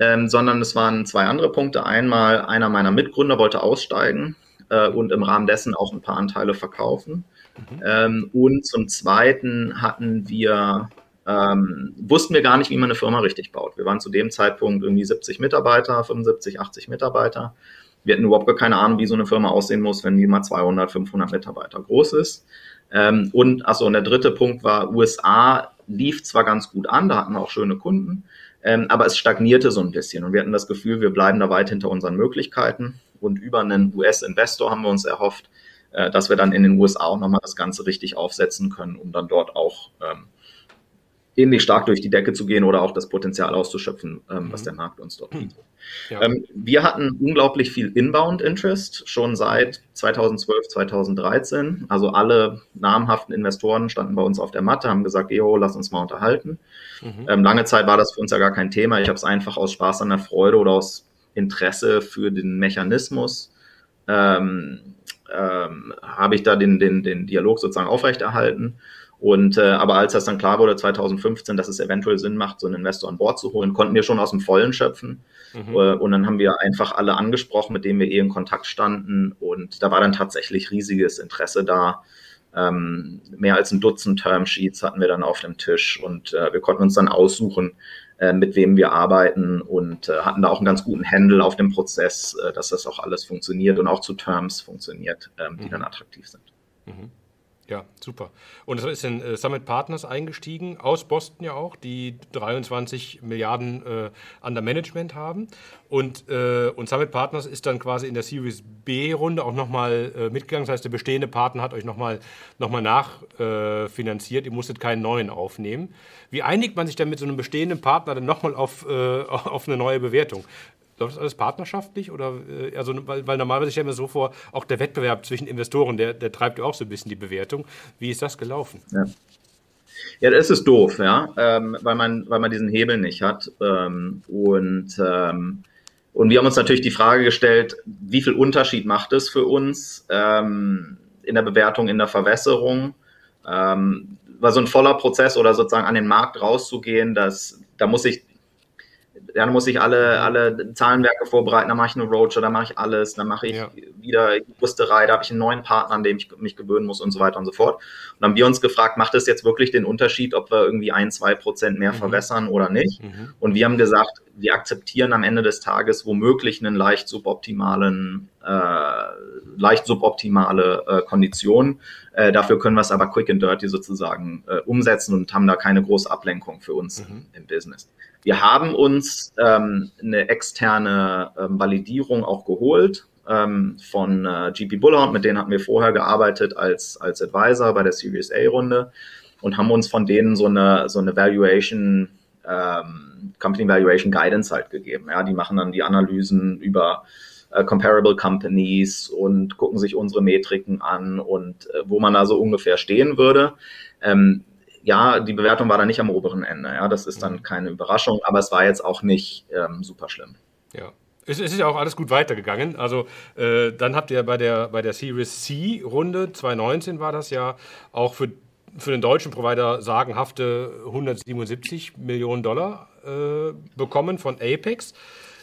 ähm, sondern es waren zwei andere Punkte. Einmal, einer meiner Mitgründer wollte aussteigen äh, und im Rahmen dessen auch ein paar Anteile verkaufen. Mhm. Ähm, und zum Zweiten hatten wir, ähm, wussten wir gar nicht, wie man eine Firma richtig baut. Wir waren zu dem Zeitpunkt irgendwie 70 Mitarbeiter, 75, 80 Mitarbeiter wir hatten überhaupt gar keine Ahnung, wie so eine Firma aussehen muss, wenn die mal 200, 500 Mitarbeiter groß ist. Ähm, und also und der dritte Punkt war, USA lief zwar ganz gut an, da hatten wir auch schöne Kunden, ähm, aber es stagnierte so ein bisschen und wir hatten das Gefühl, wir bleiben da weit hinter unseren Möglichkeiten. Und über einen US-Investor haben wir uns erhofft, äh, dass wir dann in den USA auch nochmal das Ganze richtig aufsetzen können, um dann dort auch ähm, ähnlich stark durch die Decke zu gehen oder auch das Potenzial auszuschöpfen, ähm, mhm. was der Markt uns dort bietet. Ja. Ähm, wir hatten unglaublich viel Inbound-Interest schon seit 2012, 2013. Also alle namhaften Investoren standen bei uns auf der Matte, haben gesagt, jo, lass uns mal unterhalten. Mhm. Ähm, lange Zeit war das für uns ja gar kein Thema. Ich habe es einfach aus Spaß an der Freude oder aus Interesse für den Mechanismus ähm, ähm, habe ich da den, den, den Dialog sozusagen aufrechterhalten. Und äh, aber als das dann klar wurde 2015, dass es eventuell Sinn macht, so einen Investor an Bord zu holen, konnten wir schon aus dem Vollen schöpfen. Mhm. Äh, und dann haben wir einfach alle angesprochen, mit denen wir eh in Kontakt standen. Und da war dann tatsächlich riesiges Interesse da. Ähm, mehr als ein Dutzend Termsheets hatten wir dann auf dem Tisch und äh, wir konnten uns dann aussuchen, äh, mit wem wir arbeiten und äh, hatten da auch einen ganz guten Handle auf dem Prozess, äh, dass das auch alles funktioniert und auch zu Terms funktioniert, ähm, die mhm. dann attraktiv sind. Mhm. Ja, super. Und es ist in äh, Summit Partners eingestiegen, aus Boston ja auch, die 23 Milliarden äh, under Management haben. Und, äh, und Summit Partners ist dann quasi in der Series B-Runde auch nochmal äh, mitgegangen. Das heißt, der bestehende Partner hat euch nochmal noch mal nachfinanziert. Ihr musstet keinen neuen aufnehmen. Wie einigt man sich denn mit so einem bestehenden Partner dann nochmal auf, äh, auf eine neue Bewertung? Läuft das alles partnerschaftlich? Oder, äh, also, weil, weil normalerweise stellen wir so vor, auch der Wettbewerb zwischen Investoren, der, der treibt ja auch so ein bisschen die Bewertung. Wie ist das gelaufen? Ja. Ja, das ist doof, ja, ähm, weil, man, weil man diesen Hebel nicht hat. Ähm, und, ähm, und wir haben uns natürlich die Frage gestellt, wie viel Unterschied macht es für uns ähm, in der Bewertung, in der Verwässerung? Ähm, war so ein voller Prozess oder sozusagen an den Markt rauszugehen, dass, da muss ich dann muss ich alle, alle Zahlenwerke vorbereiten, dann mache ich eine Roadshow, dann mache ich alles, dann mache ich ja. wieder Juristerei, da habe ich einen neuen Partner, an dem ich mich gewöhnen muss und so weiter und so fort. Und dann haben wir uns gefragt, macht es jetzt wirklich den Unterschied, ob wir irgendwie ein, zwei Prozent mehr mhm. verwässern oder nicht? Mhm. Und wir haben gesagt, wir akzeptieren am Ende des Tages womöglich einen leicht suboptimalen, leicht suboptimale äh, Kondition. Äh, dafür können wir es aber quick and dirty sozusagen äh, umsetzen und haben da keine große Ablenkung für uns mhm. im, im Business. Wir haben uns ähm, eine externe ähm, Validierung auch geholt ähm, von äh, GP Bullhorn, mit denen hatten wir vorher gearbeitet als, als Advisor bei der Series A-Runde. und haben uns von denen so eine, so eine Valuation, ähm, Company Valuation Guidance halt gegeben. Ja, die machen dann die Analysen über äh, Comparable Companies und gucken sich unsere Metriken an und äh, wo man da so ungefähr stehen würde. Ähm, ja, die Bewertung war da nicht am oberen Ende. Ja, das ist dann mhm. keine Überraschung, aber es war jetzt auch nicht ähm, super schlimm. Ja. Es, ist ja auch alles gut weitergegangen. Also äh, dann habt ihr bei der, bei der Series C Runde 2019 war das ja auch für, für den deutschen Provider sagenhafte 177 Millionen Dollar äh, bekommen von Apex.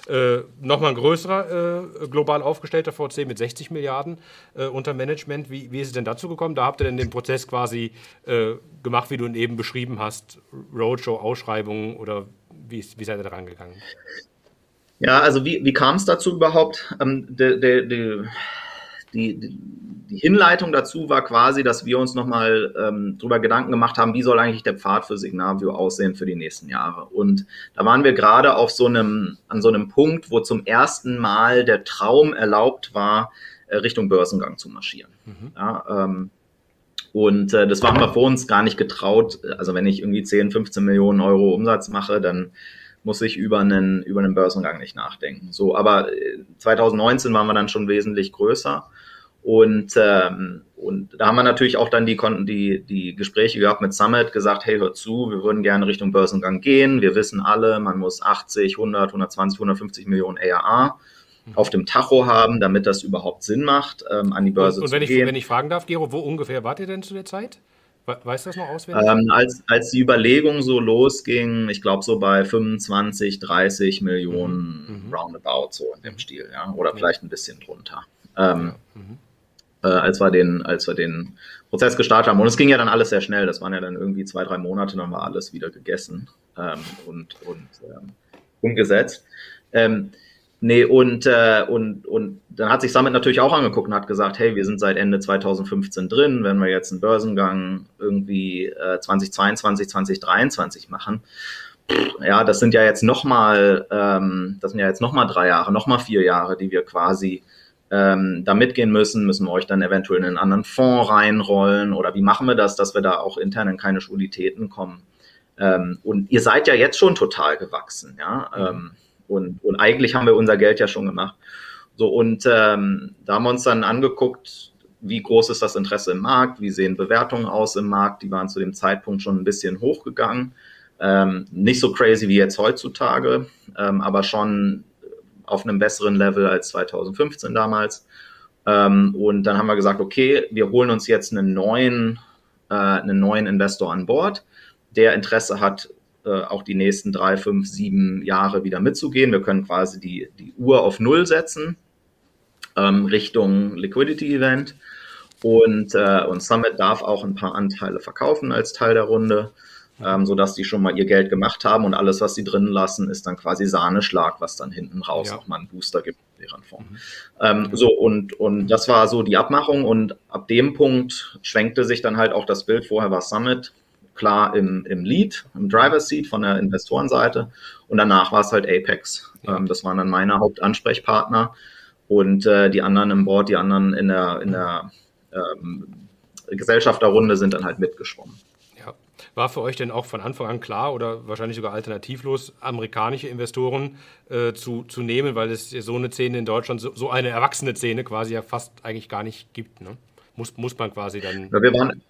Äh, Nochmal ein größerer äh, global aufgestellter VC mit 60 Milliarden äh, unter Management. Wie, wie ist es denn dazu gekommen? Da habt ihr denn den Prozess quasi äh, gemacht, wie du ihn eben beschrieben hast, Roadshow, Ausschreibungen oder wie, wie seid ihr da rangegangen? Ja, also wie, wie kam es dazu überhaupt? Ähm, de, de, de, die, die Hinleitung dazu war quasi, dass wir uns nochmal ähm, darüber Gedanken gemacht haben, wie soll eigentlich der Pfad für Signavio aussehen für die nächsten Jahre. Und da waren wir gerade auf so einem, an so einem Punkt, wo zum ersten Mal der Traum erlaubt war, äh, Richtung Börsengang zu marschieren. Mhm. Ja, ähm, und äh, das haben wir vor uns gar nicht getraut. Also wenn ich irgendwie 10, 15 Millionen Euro Umsatz mache, dann muss ich über einen, über einen Börsengang nicht nachdenken. So, aber 2019 äh, waren wir dann schon wesentlich größer. Und, ähm, und da haben wir natürlich auch dann die, die, die Gespräche gehabt mit Summit, gesagt, hey, hört zu, wir würden gerne Richtung Börsengang gehen. Wir wissen alle, man muss 80, 100, 120, 150 Millionen ARA auf dem Tacho haben, damit das überhaupt Sinn macht, ähm, an die Börse und, und zu ich, gehen. Und wenn ich fragen darf, Gero, wo ungefähr wart ihr denn zu der Zeit? Weißt du das noch auswendig? Ähm, als, als die Überlegung so losging, ich glaube so bei 25, 30 Millionen mhm. Roundabout, so in dem Stil, ja, oder ja. vielleicht ein bisschen drunter. Ähm, ja. mhm. Äh, als, wir den, als wir den Prozess gestartet haben. Und es ging ja dann alles sehr schnell. Das waren ja dann irgendwie zwei, drei Monate, dann war alles wieder gegessen ähm, und, und ähm, umgesetzt. Ähm, Nee, und, äh, und, und dann hat sich Summit natürlich auch angeguckt und hat gesagt, hey, wir sind seit Ende 2015 drin, wenn wir jetzt einen Börsengang irgendwie äh, 2022, 2023 machen, ja, das sind ja jetzt nochmal, ähm, das sind ja jetzt nochmal drei Jahre, nochmal vier Jahre, die wir quasi ähm, da mitgehen müssen, müssen wir euch dann eventuell in einen anderen Fonds reinrollen oder wie machen wir das, dass wir da auch intern in keine Schwulitäten kommen. Ähm, und ihr seid ja jetzt schon total gewachsen, ja. Mhm. Ähm, und, und eigentlich haben wir unser Geld ja schon gemacht. So, und ähm, da haben wir uns dann angeguckt, wie groß ist das Interesse im Markt, wie sehen Bewertungen aus im Markt. Die waren zu dem Zeitpunkt schon ein bisschen hochgegangen. Ähm, nicht so crazy wie jetzt heutzutage, ähm, aber schon auf einem besseren Level als 2015 damals. Ähm, und dann haben wir gesagt, okay, wir holen uns jetzt einen neuen, äh, einen neuen Investor an Bord, der Interesse hat, äh, auch die nächsten drei, fünf, sieben Jahre wieder mitzugehen. Wir können quasi die, die Uhr auf Null setzen ähm, Richtung Liquidity Event. Und, äh, und Summit darf auch ein paar Anteile verkaufen als Teil der Runde, ähm, sodass die schon mal ihr Geld gemacht haben und alles, was sie drinnen lassen, ist dann quasi Sahneschlag, was dann hinten raus ja. nochmal einen Booster gibt in deren Form. Mhm. Ähm, so, und, und das war so die Abmachung und ab dem Punkt schwenkte sich dann halt auch das Bild. Vorher war Summit klar im, im Lead, im Driver Seat von der Investorenseite. Und danach war es halt Apex. Ja. Ähm, das waren dann meine Hauptansprechpartner. Und äh, die anderen im Board, die anderen in der, in der ähm, Gesellschafterrunde sind dann halt mitgeschwommen. War für euch denn auch von Anfang an klar oder wahrscheinlich sogar alternativlos, amerikanische Investoren äh, zu, zu nehmen, weil es so eine Szene in Deutschland, so, so eine erwachsene Szene quasi ja fast eigentlich gar nicht gibt? Ne? Muss, muss man quasi dann. Ja, wir waren,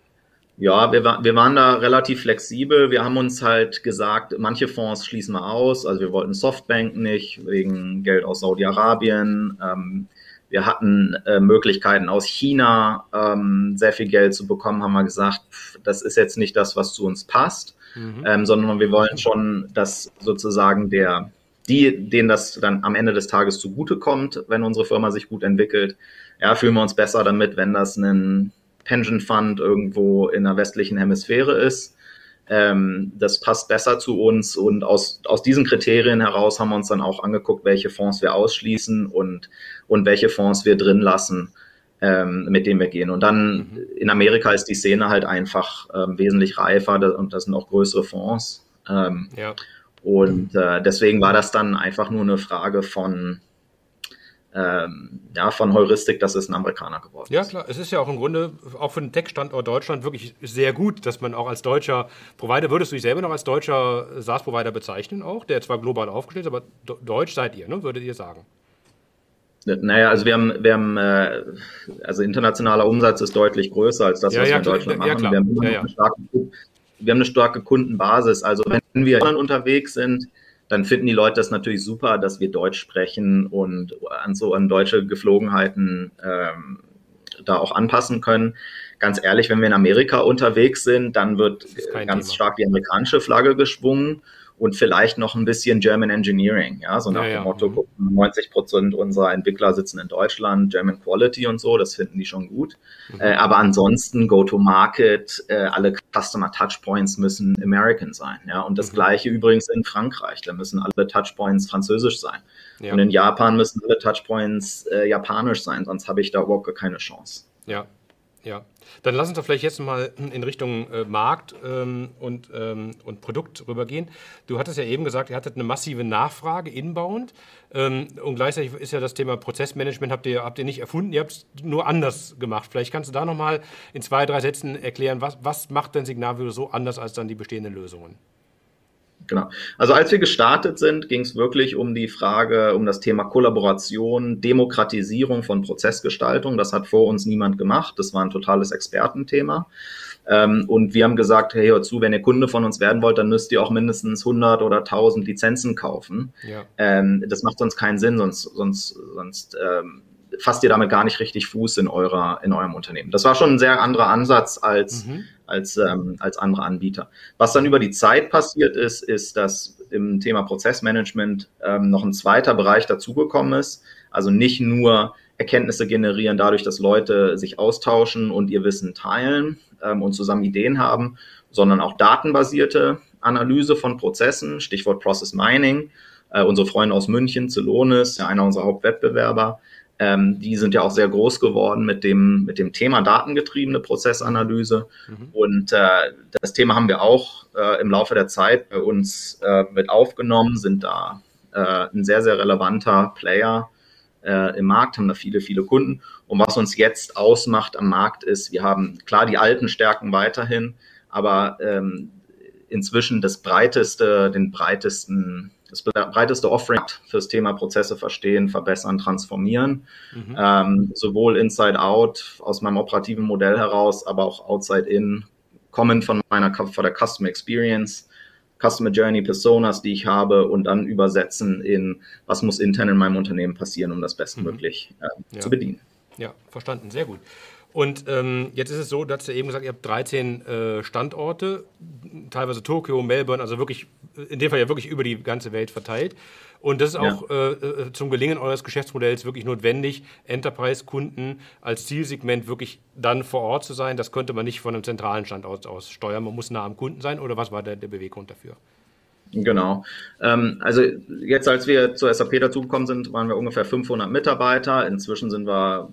ja, wir, wir waren da relativ flexibel. Wir haben uns halt gesagt, manche Fonds schließen wir aus. Also wir wollten Softbank nicht wegen Geld aus Saudi-Arabien. Ähm, wir hatten äh, Möglichkeiten aus China ähm, sehr viel Geld zu bekommen, haben wir gesagt, pff, das ist jetzt nicht das, was zu uns passt, mhm. ähm, sondern wir wollen schon, dass sozusagen der, die, denen das dann am Ende des Tages zugutekommt, wenn unsere Firma sich gut entwickelt, ja, fühlen wir uns besser damit, wenn das ein Pension Fund irgendwo in der westlichen Hemisphäre ist. Ähm, das passt besser zu uns und aus, aus diesen Kriterien heraus haben wir uns dann auch angeguckt, welche Fonds wir ausschließen und, und welche Fonds wir drin lassen, ähm, mit denen wir gehen. Und dann mhm. in Amerika ist die Szene halt einfach ähm, wesentlich reifer und das sind auch größere Fonds. Ähm, ja. Und äh, deswegen war das dann einfach nur eine Frage von, ähm, ja, von Heuristik, dass es ein Amerikaner geworden ja, ist. Ja, klar. Es ist ja auch im Grunde auch für den Tech-Standort Deutschland wirklich sehr gut, dass man auch als deutscher Provider, würdest du dich selber noch als deutscher SaaS-Provider bezeichnen auch, der zwar global aufgestellt ist, aber deutsch seid ihr, ne, würdet ihr sagen? Naja, also wir haben, wir haben äh, also internationaler Umsatz ist deutlich größer als das, ja, was ja, wir in Deutschland klar, machen. Ja, wir, haben eine starke, wir haben eine starke Kundenbasis. Also wenn wir unterwegs sind, dann finden die Leute das natürlich super, dass wir Deutsch sprechen und an so an deutsche Geflogenheiten ähm, da auch anpassen können. Ganz ehrlich, wenn wir in Amerika unterwegs sind, dann wird ganz Thema. stark die amerikanische Flagge geschwungen und vielleicht noch ein bisschen German Engineering, ja, so nach ja, dem Motto, mhm. 90 Prozent unserer Entwickler sitzen in Deutschland, German Quality und so, das finden die schon gut. Mhm. Äh, aber ansonsten Go-to-Market, äh, alle Customer Touchpoints müssen American sein, ja, und das mhm. gleiche übrigens in Frankreich, da müssen alle Touchpoints französisch sein. Ja. Und in Japan müssen alle Touchpoints äh, japanisch sein, sonst habe ich da überhaupt keine Chance. Ja, ja. Dann lass uns doch vielleicht jetzt mal in Richtung äh, Markt ähm, und, ähm, und Produkt rübergehen. Du hattest ja eben gesagt, ihr hattet eine massive Nachfrage inbound ähm, und gleichzeitig ist ja das Thema Prozessmanagement, habt ihr, habt ihr nicht erfunden, ihr habt es nur anders gemacht. Vielleicht kannst du da nochmal in zwei, drei Sätzen erklären, was, was macht denn Signalview so anders als dann die bestehenden Lösungen? Genau. Also als wir gestartet sind, ging es wirklich um die Frage, um das Thema Kollaboration, Demokratisierung von Prozessgestaltung. Das hat vor uns niemand gemacht. Das war ein totales Expertenthema. Ähm, und wir haben gesagt, hey, hör zu, wenn ihr Kunde von uns werden wollt, dann müsst ihr auch mindestens 100 oder 1000 Lizenzen kaufen. Ja. Ähm, das macht sonst keinen Sinn, sonst, sonst, sonst ähm, fasst ihr damit gar nicht richtig Fuß in eurer, in eurem Unternehmen. Das war schon ein sehr anderer Ansatz als, mhm. Als, ähm, als andere Anbieter. Was dann über die Zeit passiert ist, ist, dass im Thema Prozessmanagement ähm, noch ein zweiter Bereich dazugekommen ist. Also nicht nur Erkenntnisse generieren dadurch, dass Leute sich austauschen und ihr Wissen teilen ähm, und zusammen Ideen haben, sondern auch datenbasierte Analyse von Prozessen, Stichwort Process Mining. Äh, unsere Freunde aus München, Celonis, ja einer unserer Hauptwettbewerber, ähm, die sind ja auch sehr groß geworden mit dem, mit dem Thema datengetriebene Prozessanalyse. Mhm. Und äh, das Thema haben wir auch äh, im Laufe der Zeit bei uns äh, mit aufgenommen, sind da äh, ein sehr, sehr relevanter Player äh, im Markt, haben da viele, viele Kunden. Und was uns jetzt ausmacht am Markt ist, wir haben klar die alten Stärken weiterhin, aber ähm, inzwischen das breiteste, den breitesten das breiteste Offering fürs Thema Prozesse verstehen, verbessern, transformieren. Mhm. Ähm, sowohl inside out aus meinem operativen Modell heraus, aber auch outside in, kommen von meiner von der Customer Experience, Customer Journey Personas, die ich habe, und dann übersetzen in, was muss intern in meinem Unternehmen passieren, um das bestmöglich äh, ja. zu bedienen. Ja, verstanden, sehr gut. Und ähm, jetzt ist es so, hast ja eben gesagt, ihr habt 13 äh, Standorte, teilweise Tokio, Melbourne, also wirklich, in dem Fall ja wirklich über die ganze Welt verteilt. Und das ist auch ja. äh, äh zum Gelingen eures Geschäftsmodells wirklich notwendig, Enterprise-Kunden als Zielsegment wirklich dann vor Ort zu sein. Das könnte man nicht von einem zentralen Standort aus steuern. Man muss nah am Kunden sein. Oder was war der, der Beweggrund dafür? Genau. Ähm, also jetzt, als wir zur SAP dazugekommen sind, waren wir ungefähr 500 Mitarbeiter. Inzwischen sind wir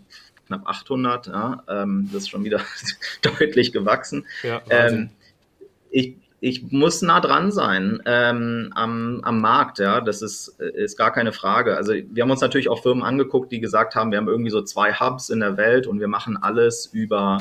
knapp 800. Ja, ähm, das ist schon wieder deutlich gewachsen. Ja, ähm, ich, ich muss nah dran sein ähm, am, am Markt, ja, das ist, ist gar keine Frage. Also wir haben uns natürlich auch Firmen angeguckt, die gesagt haben, wir haben irgendwie so zwei Hubs in der Welt und wir machen alles über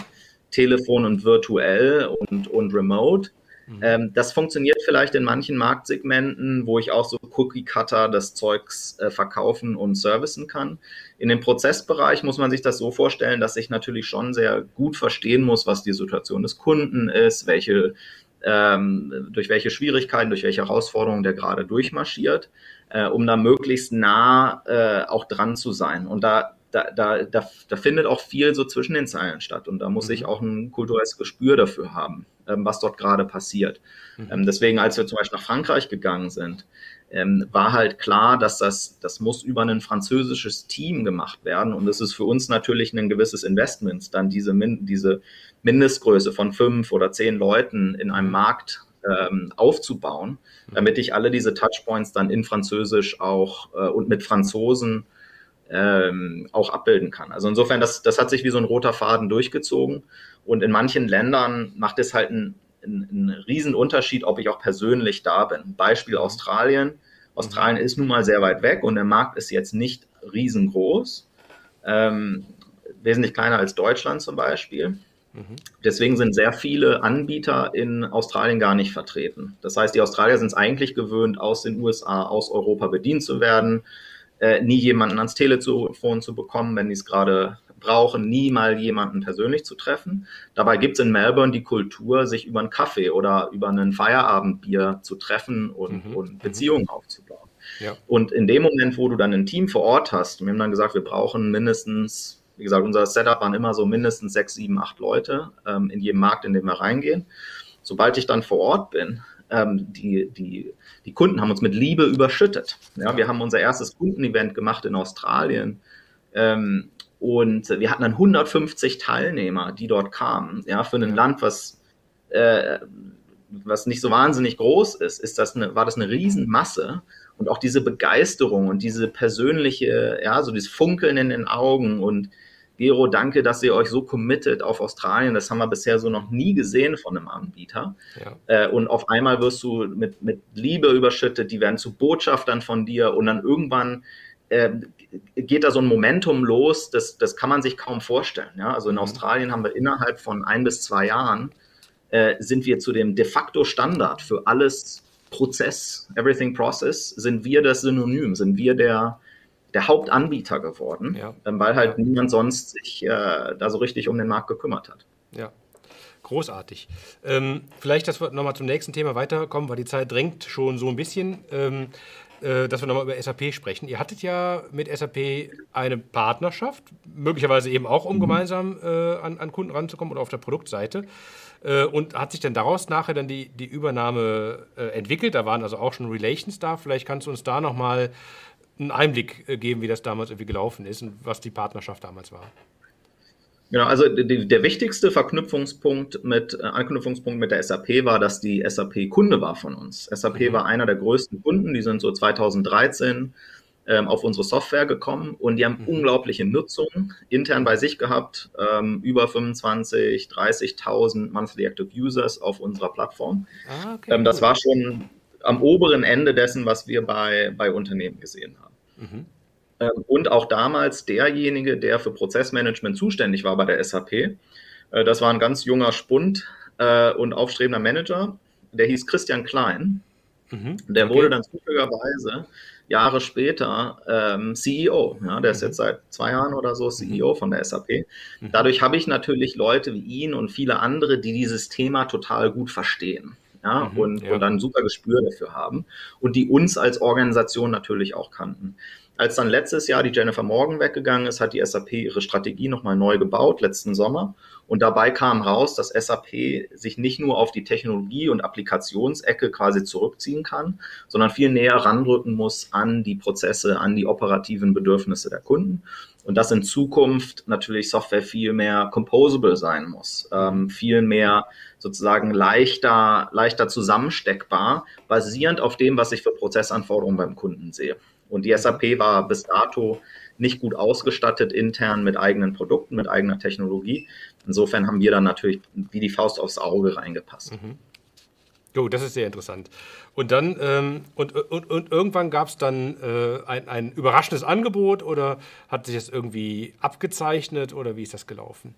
Telefon und virtuell und, und remote. Mhm. Ähm, das funktioniert vielleicht in manchen Marktsegmenten, wo ich auch so Cookie-Cutter das Zeugs äh, verkaufen und servicen kann. In dem Prozessbereich muss man sich das so vorstellen, dass ich natürlich schon sehr gut verstehen muss, was die Situation des Kunden ist, welche ähm, durch welche Schwierigkeiten, durch welche Herausforderungen der gerade durchmarschiert, äh, um da möglichst nah äh, auch dran zu sein. Und da da, da, da, da findet auch viel so zwischen den Zeilen statt. Und da muss ich mhm. auch ein kulturelles Gespür dafür haben, was dort gerade passiert. Mhm. Ähm, deswegen, als wir zum Beispiel nach Frankreich gegangen sind, ähm, war halt klar, dass das, das muss über ein französisches Team gemacht werden. Und es ist für uns natürlich ein gewisses Investment, dann diese, Min diese Mindestgröße von fünf oder zehn Leuten in einem Markt ähm, aufzubauen, mhm. damit ich alle diese Touchpoints dann in Französisch auch äh, und mit Franzosen ähm, auch abbilden kann. Also insofern, das, das hat sich wie so ein roter Faden durchgezogen. Und in manchen Ländern macht es halt einen, einen, einen riesen Unterschied, ob ich auch persönlich da bin. Beispiel Australien. Australien ist nun mal sehr weit weg und der Markt ist jetzt nicht riesengroß, ähm, wesentlich kleiner als Deutschland zum Beispiel. Deswegen sind sehr viele Anbieter in Australien gar nicht vertreten. Das heißt, die Australier sind es eigentlich gewöhnt, aus den USA, aus Europa bedient zu werden, äh, nie jemanden ans Telefon zu bekommen, wenn die es gerade brauchen, nie mal jemanden persönlich zu treffen. Dabei gibt es in Melbourne die Kultur, sich über einen Kaffee oder über einen Feierabendbier zu treffen und, mhm. und Beziehungen aufzubauen. Ja. Und in dem Moment, wo du dann ein Team vor Ort hast, wir haben dann gesagt, wir brauchen mindestens wie gesagt, unser Setup waren immer so mindestens sechs, sieben, acht Leute ähm, in jedem Markt, in dem wir reingehen. Sobald ich dann vor Ort bin, ähm, die, die, die Kunden haben uns mit Liebe überschüttet. Ja, wir haben unser erstes Kundenevent gemacht in Australien. Ähm, und wir hatten dann 150 Teilnehmer, die dort kamen. Ja, für ein Land, was, äh, was nicht so wahnsinnig groß ist, ist das eine, war das eine Riesenmasse. Und auch diese Begeisterung und diese persönliche, ja, so dieses Funkeln in den Augen und Gero, danke, dass ihr euch so committet auf Australien. Das haben wir bisher so noch nie gesehen von einem Anbieter. Ja. Äh, und auf einmal wirst du mit, mit Liebe überschüttet, die werden zu Botschaftern von dir und dann irgendwann äh, geht da so ein Momentum los, das, das kann man sich kaum vorstellen. Ja? Also in mhm. Australien haben wir innerhalb von ein bis zwei Jahren äh, sind wir zu dem de facto Standard für alles Prozess, Everything Process, sind wir das Synonym, sind wir der, der Hauptanbieter geworden, ja. Ähm, weil halt ja. niemand sonst sich äh, da so richtig um den Markt gekümmert hat. Ja. Großartig. Ähm, vielleicht, dass wir nochmal zum nächsten Thema weiterkommen, weil die Zeit drängt schon so ein bisschen, ähm, äh, dass wir nochmal über SAP sprechen. Ihr hattet ja mit SAP eine Partnerschaft, möglicherweise eben auch, um mhm. gemeinsam äh, an, an, Kunden ranzukommen oder auf der Produktseite. Äh, und hat sich dann daraus nachher dann die, die Übernahme äh, entwickelt? Da waren also auch schon Relations da. Vielleicht kannst du uns da nochmal einen Einblick äh, geben, wie das damals irgendwie gelaufen ist und was die Partnerschaft damals war. Genau, also die, der wichtigste Verknüpfungspunkt mit äh, Anknüpfungspunkt mit der SAP war, dass die SAP Kunde war von uns. SAP mhm. war einer der größten Kunden, die sind so 2013 ähm, auf unsere Software gekommen und die haben mhm. unglaubliche Nutzung intern bei sich gehabt, ähm, über 25, 30.000 Monthly Active Users auf unserer Plattform. Ah, okay, ähm, das cool. war schon am oberen Ende dessen, was wir bei, bei Unternehmen gesehen haben. Mhm. Ähm, und auch damals derjenige, der für Prozessmanagement zuständig war bei der SAP, äh, das war ein ganz junger Spund äh, und aufstrebender Manager, der hieß Christian Klein. Mhm. Der okay. wurde dann zufälligerweise Jahre später ähm, CEO. Ja, der ist mhm. jetzt seit zwei Jahren oder so CEO von der SAP. Mhm. Dadurch habe ich natürlich Leute wie ihn und viele andere, die dieses Thema total gut verstehen. Ja, mhm, und, ja. und dann super Gespür dafür haben und die uns als Organisation natürlich auch kannten. Als dann letztes Jahr die Jennifer Morgan weggegangen ist, hat die SAP ihre Strategie nochmal neu gebaut, letzten Sommer. Und dabei kam raus, dass SAP sich nicht nur auf die Technologie- und Applikationsecke quasi zurückziehen kann, sondern viel näher ranrücken muss an die Prozesse, an die operativen Bedürfnisse der Kunden. Und dass in Zukunft natürlich Software viel mehr composable sein muss, ähm, viel mehr sozusagen leichter, leichter zusammensteckbar, basierend auf dem, was ich für Prozessanforderungen beim Kunden sehe. Und die SAP war bis dato nicht gut ausgestattet intern mit eigenen Produkten, mit eigener Technologie. Insofern haben wir dann natürlich wie die Faust aufs Auge reingepasst. Mhm. Jo, das ist sehr interessant. Und dann, ähm, und, und, und irgendwann gab es dann äh, ein, ein überraschendes Angebot oder hat sich das irgendwie abgezeichnet oder wie ist das gelaufen?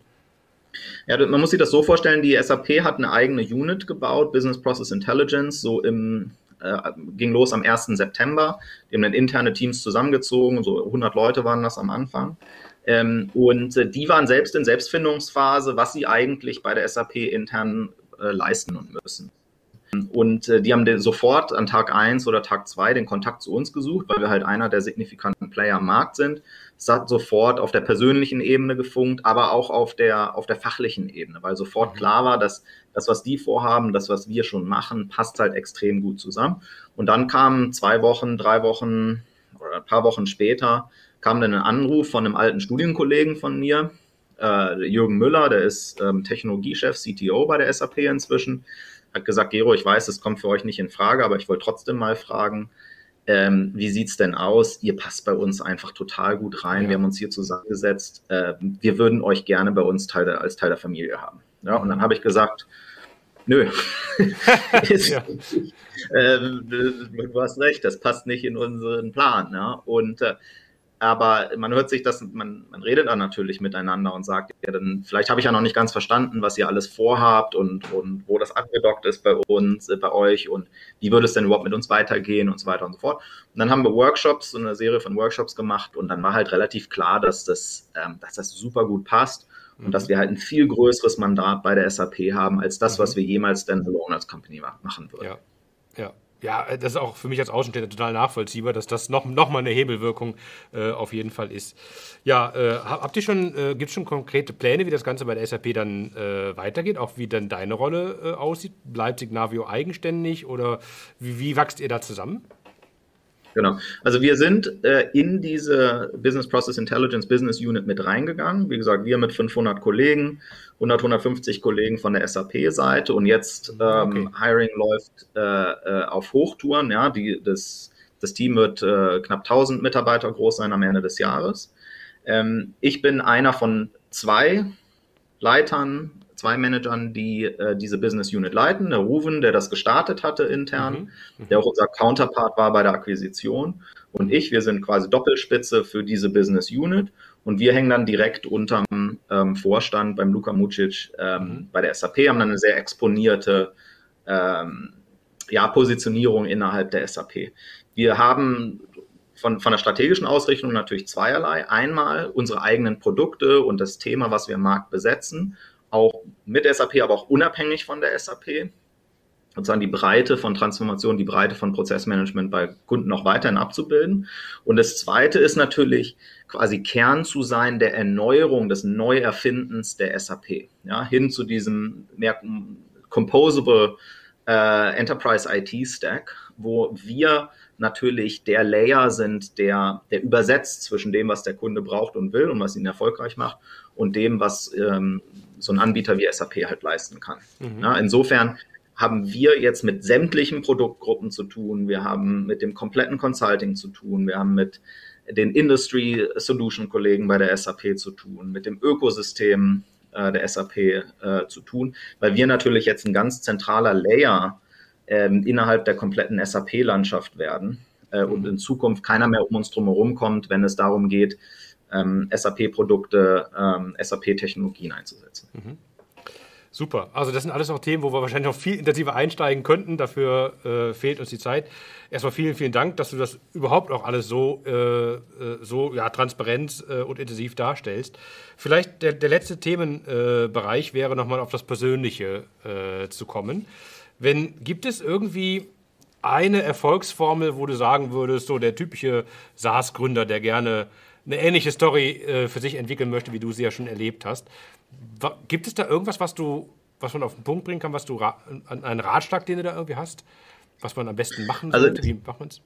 Ja, man muss sich das so vorstellen, die SAP hat eine eigene Unit gebaut, Business Process Intelligence, so im, äh, ging los am 1. September. Die haben dann interne Teams zusammengezogen, so 100 Leute waren das am Anfang. Ähm, und äh, die waren selbst in Selbstfindungsphase, was sie eigentlich bei der SAP intern äh, leisten und müssen. Und äh, die haben den sofort an Tag 1 oder Tag 2 den Kontakt zu uns gesucht, weil wir halt einer der signifikanten Player am Markt sind. Es hat sofort auf der persönlichen Ebene gefunkt, aber auch auf der, auf der fachlichen Ebene, weil sofort mhm. klar war, dass das, was die vorhaben, das, was wir schon machen, passt halt extrem gut zusammen. Und dann kamen zwei Wochen, drei Wochen oder ein paar Wochen später, kam dann ein Anruf von einem alten Studienkollegen von mir, äh, Jürgen Müller, der ist ähm, Technologiechef, CTO bei der SAP inzwischen hat gesagt, Gero, ich weiß, es kommt für euch nicht in Frage, aber ich wollte trotzdem mal fragen, ähm, wie sieht es denn aus? Ihr passt bei uns einfach total gut rein. Ja. Wir haben uns hier zusammengesetzt. Äh, wir würden euch gerne bei uns Teil der, als Teil der Familie haben. Ja, und dann habe ich gesagt, nö, ja. äh, du hast recht, das passt nicht in unseren Plan. Ja? Und äh, aber man hört sich das, man, man redet dann natürlich miteinander und sagt, ja, dann vielleicht habe ich ja noch nicht ganz verstanden, was ihr alles vorhabt und, und wo das angedockt ist bei uns, äh, bei euch und wie würde es denn überhaupt mit uns weitergehen und so weiter und so fort. Und dann haben wir Workshops, so eine Serie von Workshops gemacht und dann war halt relativ klar, dass das, ähm, dass das super gut passt und mhm. dass wir halt ein viel größeres Mandat bei der SAP haben, als das, was mhm. wir jemals standalone als Company machen würden. Ja, ja. Ja, das ist auch für mich als Außenstehender total nachvollziehbar, dass das noch, noch mal eine Hebelwirkung äh, auf jeden Fall ist. Ja, äh, habt ihr schon, äh, gibt es schon konkrete Pläne, wie das Ganze bei der SAP dann äh, weitergeht, auch wie dann deine Rolle äh, aussieht? Bleibt Signavio eigenständig oder wie, wie wächst ihr da zusammen? Genau. Also wir sind äh, in diese Business Process Intelligence Business Unit mit reingegangen. Wie gesagt, wir mit 500 Kollegen, 100, 150 Kollegen von der SAP-Seite und jetzt ähm, okay. Hiring läuft äh, äh, auf Hochtouren. Ja, die, das, das Team wird äh, knapp 1000 Mitarbeiter groß sein am Ende des Jahres. Ähm, ich bin einer von zwei Leitern zwei Managern, die äh, diese Business Unit leiten. Der Ruven, der das gestartet hatte intern, mhm. Mhm. der auch unser Counterpart war bei der Akquisition. Und ich, wir sind quasi Doppelspitze für diese Business Unit. Und wir hängen dann direkt unterm ähm, Vorstand beim Luka Mucic ähm, mhm. bei der SAP, haben dann eine sehr exponierte ähm, ja, Positionierung innerhalb der SAP. Wir haben von, von der strategischen Ausrichtung natürlich zweierlei. Einmal unsere eigenen Produkte und das Thema, was wir im Markt besetzen auch mit SAP, aber auch unabhängig von der SAP, sozusagen die Breite von Transformation, die Breite von Prozessmanagement bei Kunden noch weiterhin abzubilden. Und das Zweite ist natürlich quasi Kern zu sein der Erneuerung, des Neuerfindens der SAP, ja, hin zu diesem mehr composable äh, Enterprise IT Stack, wo wir natürlich der Layer sind, der, der übersetzt zwischen dem, was der Kunde braucht und will und was ihn erfolgreich macht und dem, was ähm, so ein Anbieter wie SAP halt leisten kann. Mhm. Ja, insofern haben wir jetzt mit sämtlichen Produktgruppen zu tun. Wir haben mit dem kompletten Consulting zu tun. Wir haben mit den Industry Solution Kollegen bei der SAP zu tun, mit dem Ökosystem äh, der SAP äh, zu tun, weil wir natürlich jetzt ein ganz zentraler Layer ähm, innerhalb der kompletten SAP-Landschaft werden äh, und mhm. in Zukunft keiner mehr um uns drumherum kommt, wenn es darum geht, ähm, SAP-Produkte, ähm, SAP-Technologien einzusetzen. Mhm. Super. Also das sind alles auch Themen, wo wir wahrscheinlich noch viel intensiver einsteigen könnten. Dafür äh, fehlt uns die Zeit. Erstmal vielen, vielen Dank, dass du das überhaupt auch alles so, äh, äh so ja, transparent äh, und intensiv darstellst. Vielleicht der, der letzte Themenbereich wäre nochmal auf das Persönliche äh, zu kommen. Wenn, gibt es irgendwie eine Erfolgsformel, wo du sagen würdest, so der typische SaaS-Gründer, der gerne eine ähnliche Story äh, für sich entwickeln möchte, wie du sie ja schon erlebt hast. Gibt es da irgendwas, was du, was man auf den Punkt bringen kann, was du einen Ratschlag, den du da irgendwie hast, was man am besten machen also, sollte? Wie macht man es?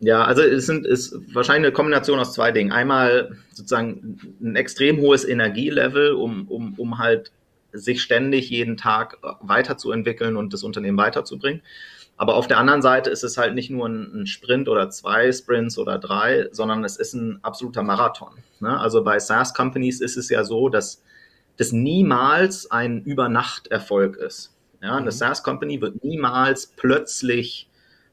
Ja, also es sind, ist wahrscheinlich eine Kombination aus zwei Dingen. Einmal sozusagen ein extrem hohes Energielevel, um, um, um halt sich ständig jeden Tag weiterzuentwickeln und das Unternehmen weiterzubringen. Aber auf der anderen Seite ist es halt nicht nur ein, Sprint oder zwei Sprints oder drei, sondern es ist ein absoluter Marathon. Ne? Also bei SaaS-Companies ist es ja so, dass das niemals ein Übernacht-Erfolg ist. Ja? Eine mhm. SaaS-Company wird niemals plötzlich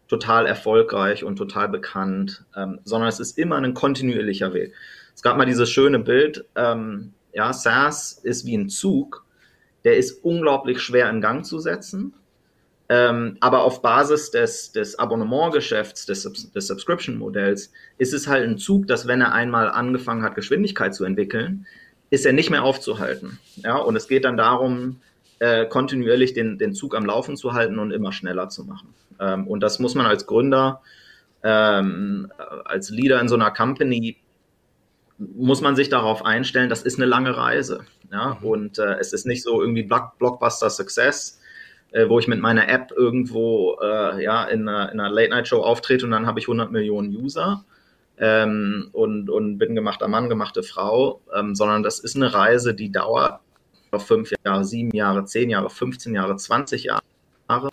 total erfolgreich und total bekannt, ähm, sondern es ist immer ein kontinuierlicher Weg. Es gab mal dieses schöne Bild, ähm, ja, SaaS ist wie ein Zug, der ist unglaublich schwer in Gang zu setzen ähm, aber auf Basis des, des Abonnementgeschäfts, des, des Subscription-Modells, ist es halt ein Zug, dass wenn er einmal angefangen hat, Geschwindigkeit zu entwickeln, ist er nicht mehr aufzuhalten. Ja, und es geht dann darum, äh, kontinuierlich den, den Zug am Laufen zu halten und immer schneller zu machen. Ähm, und das muss man als Gründer, ähm, als Leader in so einer Company, muss man sich darauf einstellen, das ist eine lange Reise. Ja? Mhm. Und äh, es ist nicht so irgendwie Blockbuster Success, äh, wo ich mit meiner App irgendwo äh, ja, in einer, einer Late-Night-Show auftrete und dann habe ich 100 Millionen User ähm, und, und bin gemachter Mann, gemachte Frau, ähm, sondern das ist eine Reise, die dauert fünf Jahre, sieben Jahre, zehn Jahre, 15 Jahre, 20 Jahre,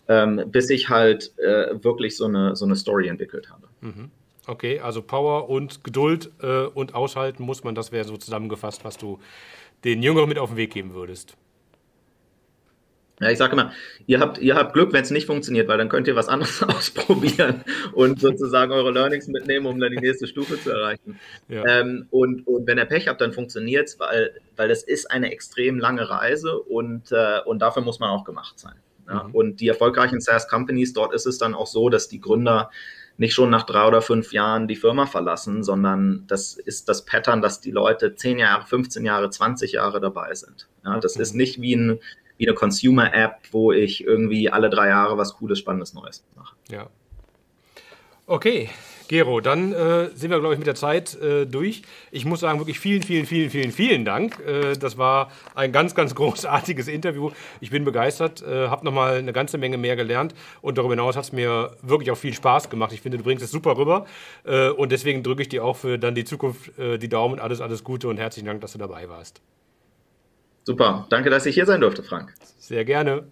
ähm, bis ich halt äh, wirklich so eine, so eine Story entwickelt habe. Mhm. Okay, also Power und Geduld äh, und Aushalten muss man, das wäre so zusammengefasst, was du den Jüngeren mit auf den Weg geben würdest. Ja, ich sage immer, ihr habt, ihr habt Glück, wenn es nicht funktioniert, weil dann könnt ihr was anderes ausprobieren und sozusagen eure Learnings mitnehmen, um dann die nächste Stufe zu erreichen. Ja. Ähm, und, und wenn ihr Pech habt, dann funktioniert es, weil, weil das ist eine extrem lange Reise und, äh, und dafür muss man auch gemacht sein. Ja? Mhm. Und die erfolgreichen SaaS-Companies, dort ist es dann auch so, dass die Gründer nicht schon nach drei oder fünf Jahren die Firma verlassen, sondern das ist das Pattern, dass die Leute zehn Jahre, 15 Jahre, 20 Jahre dabei sind. Ja, das mhm. ist nicht wie ein wie eine Consumer-App, wo ich irgendwie alle drei Jahre was Cooles, Spannendes, Neues mache. Ja. Okay, Gero, dann äh, sind wir, glaube ich, mit der Zeit äh, durch. Ich muss sagen, wirklich vielen, vielen, vielen, vielen, vielen Dank. Äh, das war ein ganz, ganz großartiges Interview. Ich bin begeistert, äh, habe nochmal eine ganze Menge mehr gelernt und darüber hinaus hat es mir wirklich auch viel Spaß gemacht. Ich finde, du bringst es super rüber äh, und deswegen drücke ich dir auch für dann die Zukunft äh, die Daumen. Alles, alles Gute und herzlichen Dank, dass du dabei warst. Super, danke, dass ich hier sein durfte, Frank. Sehr gerne.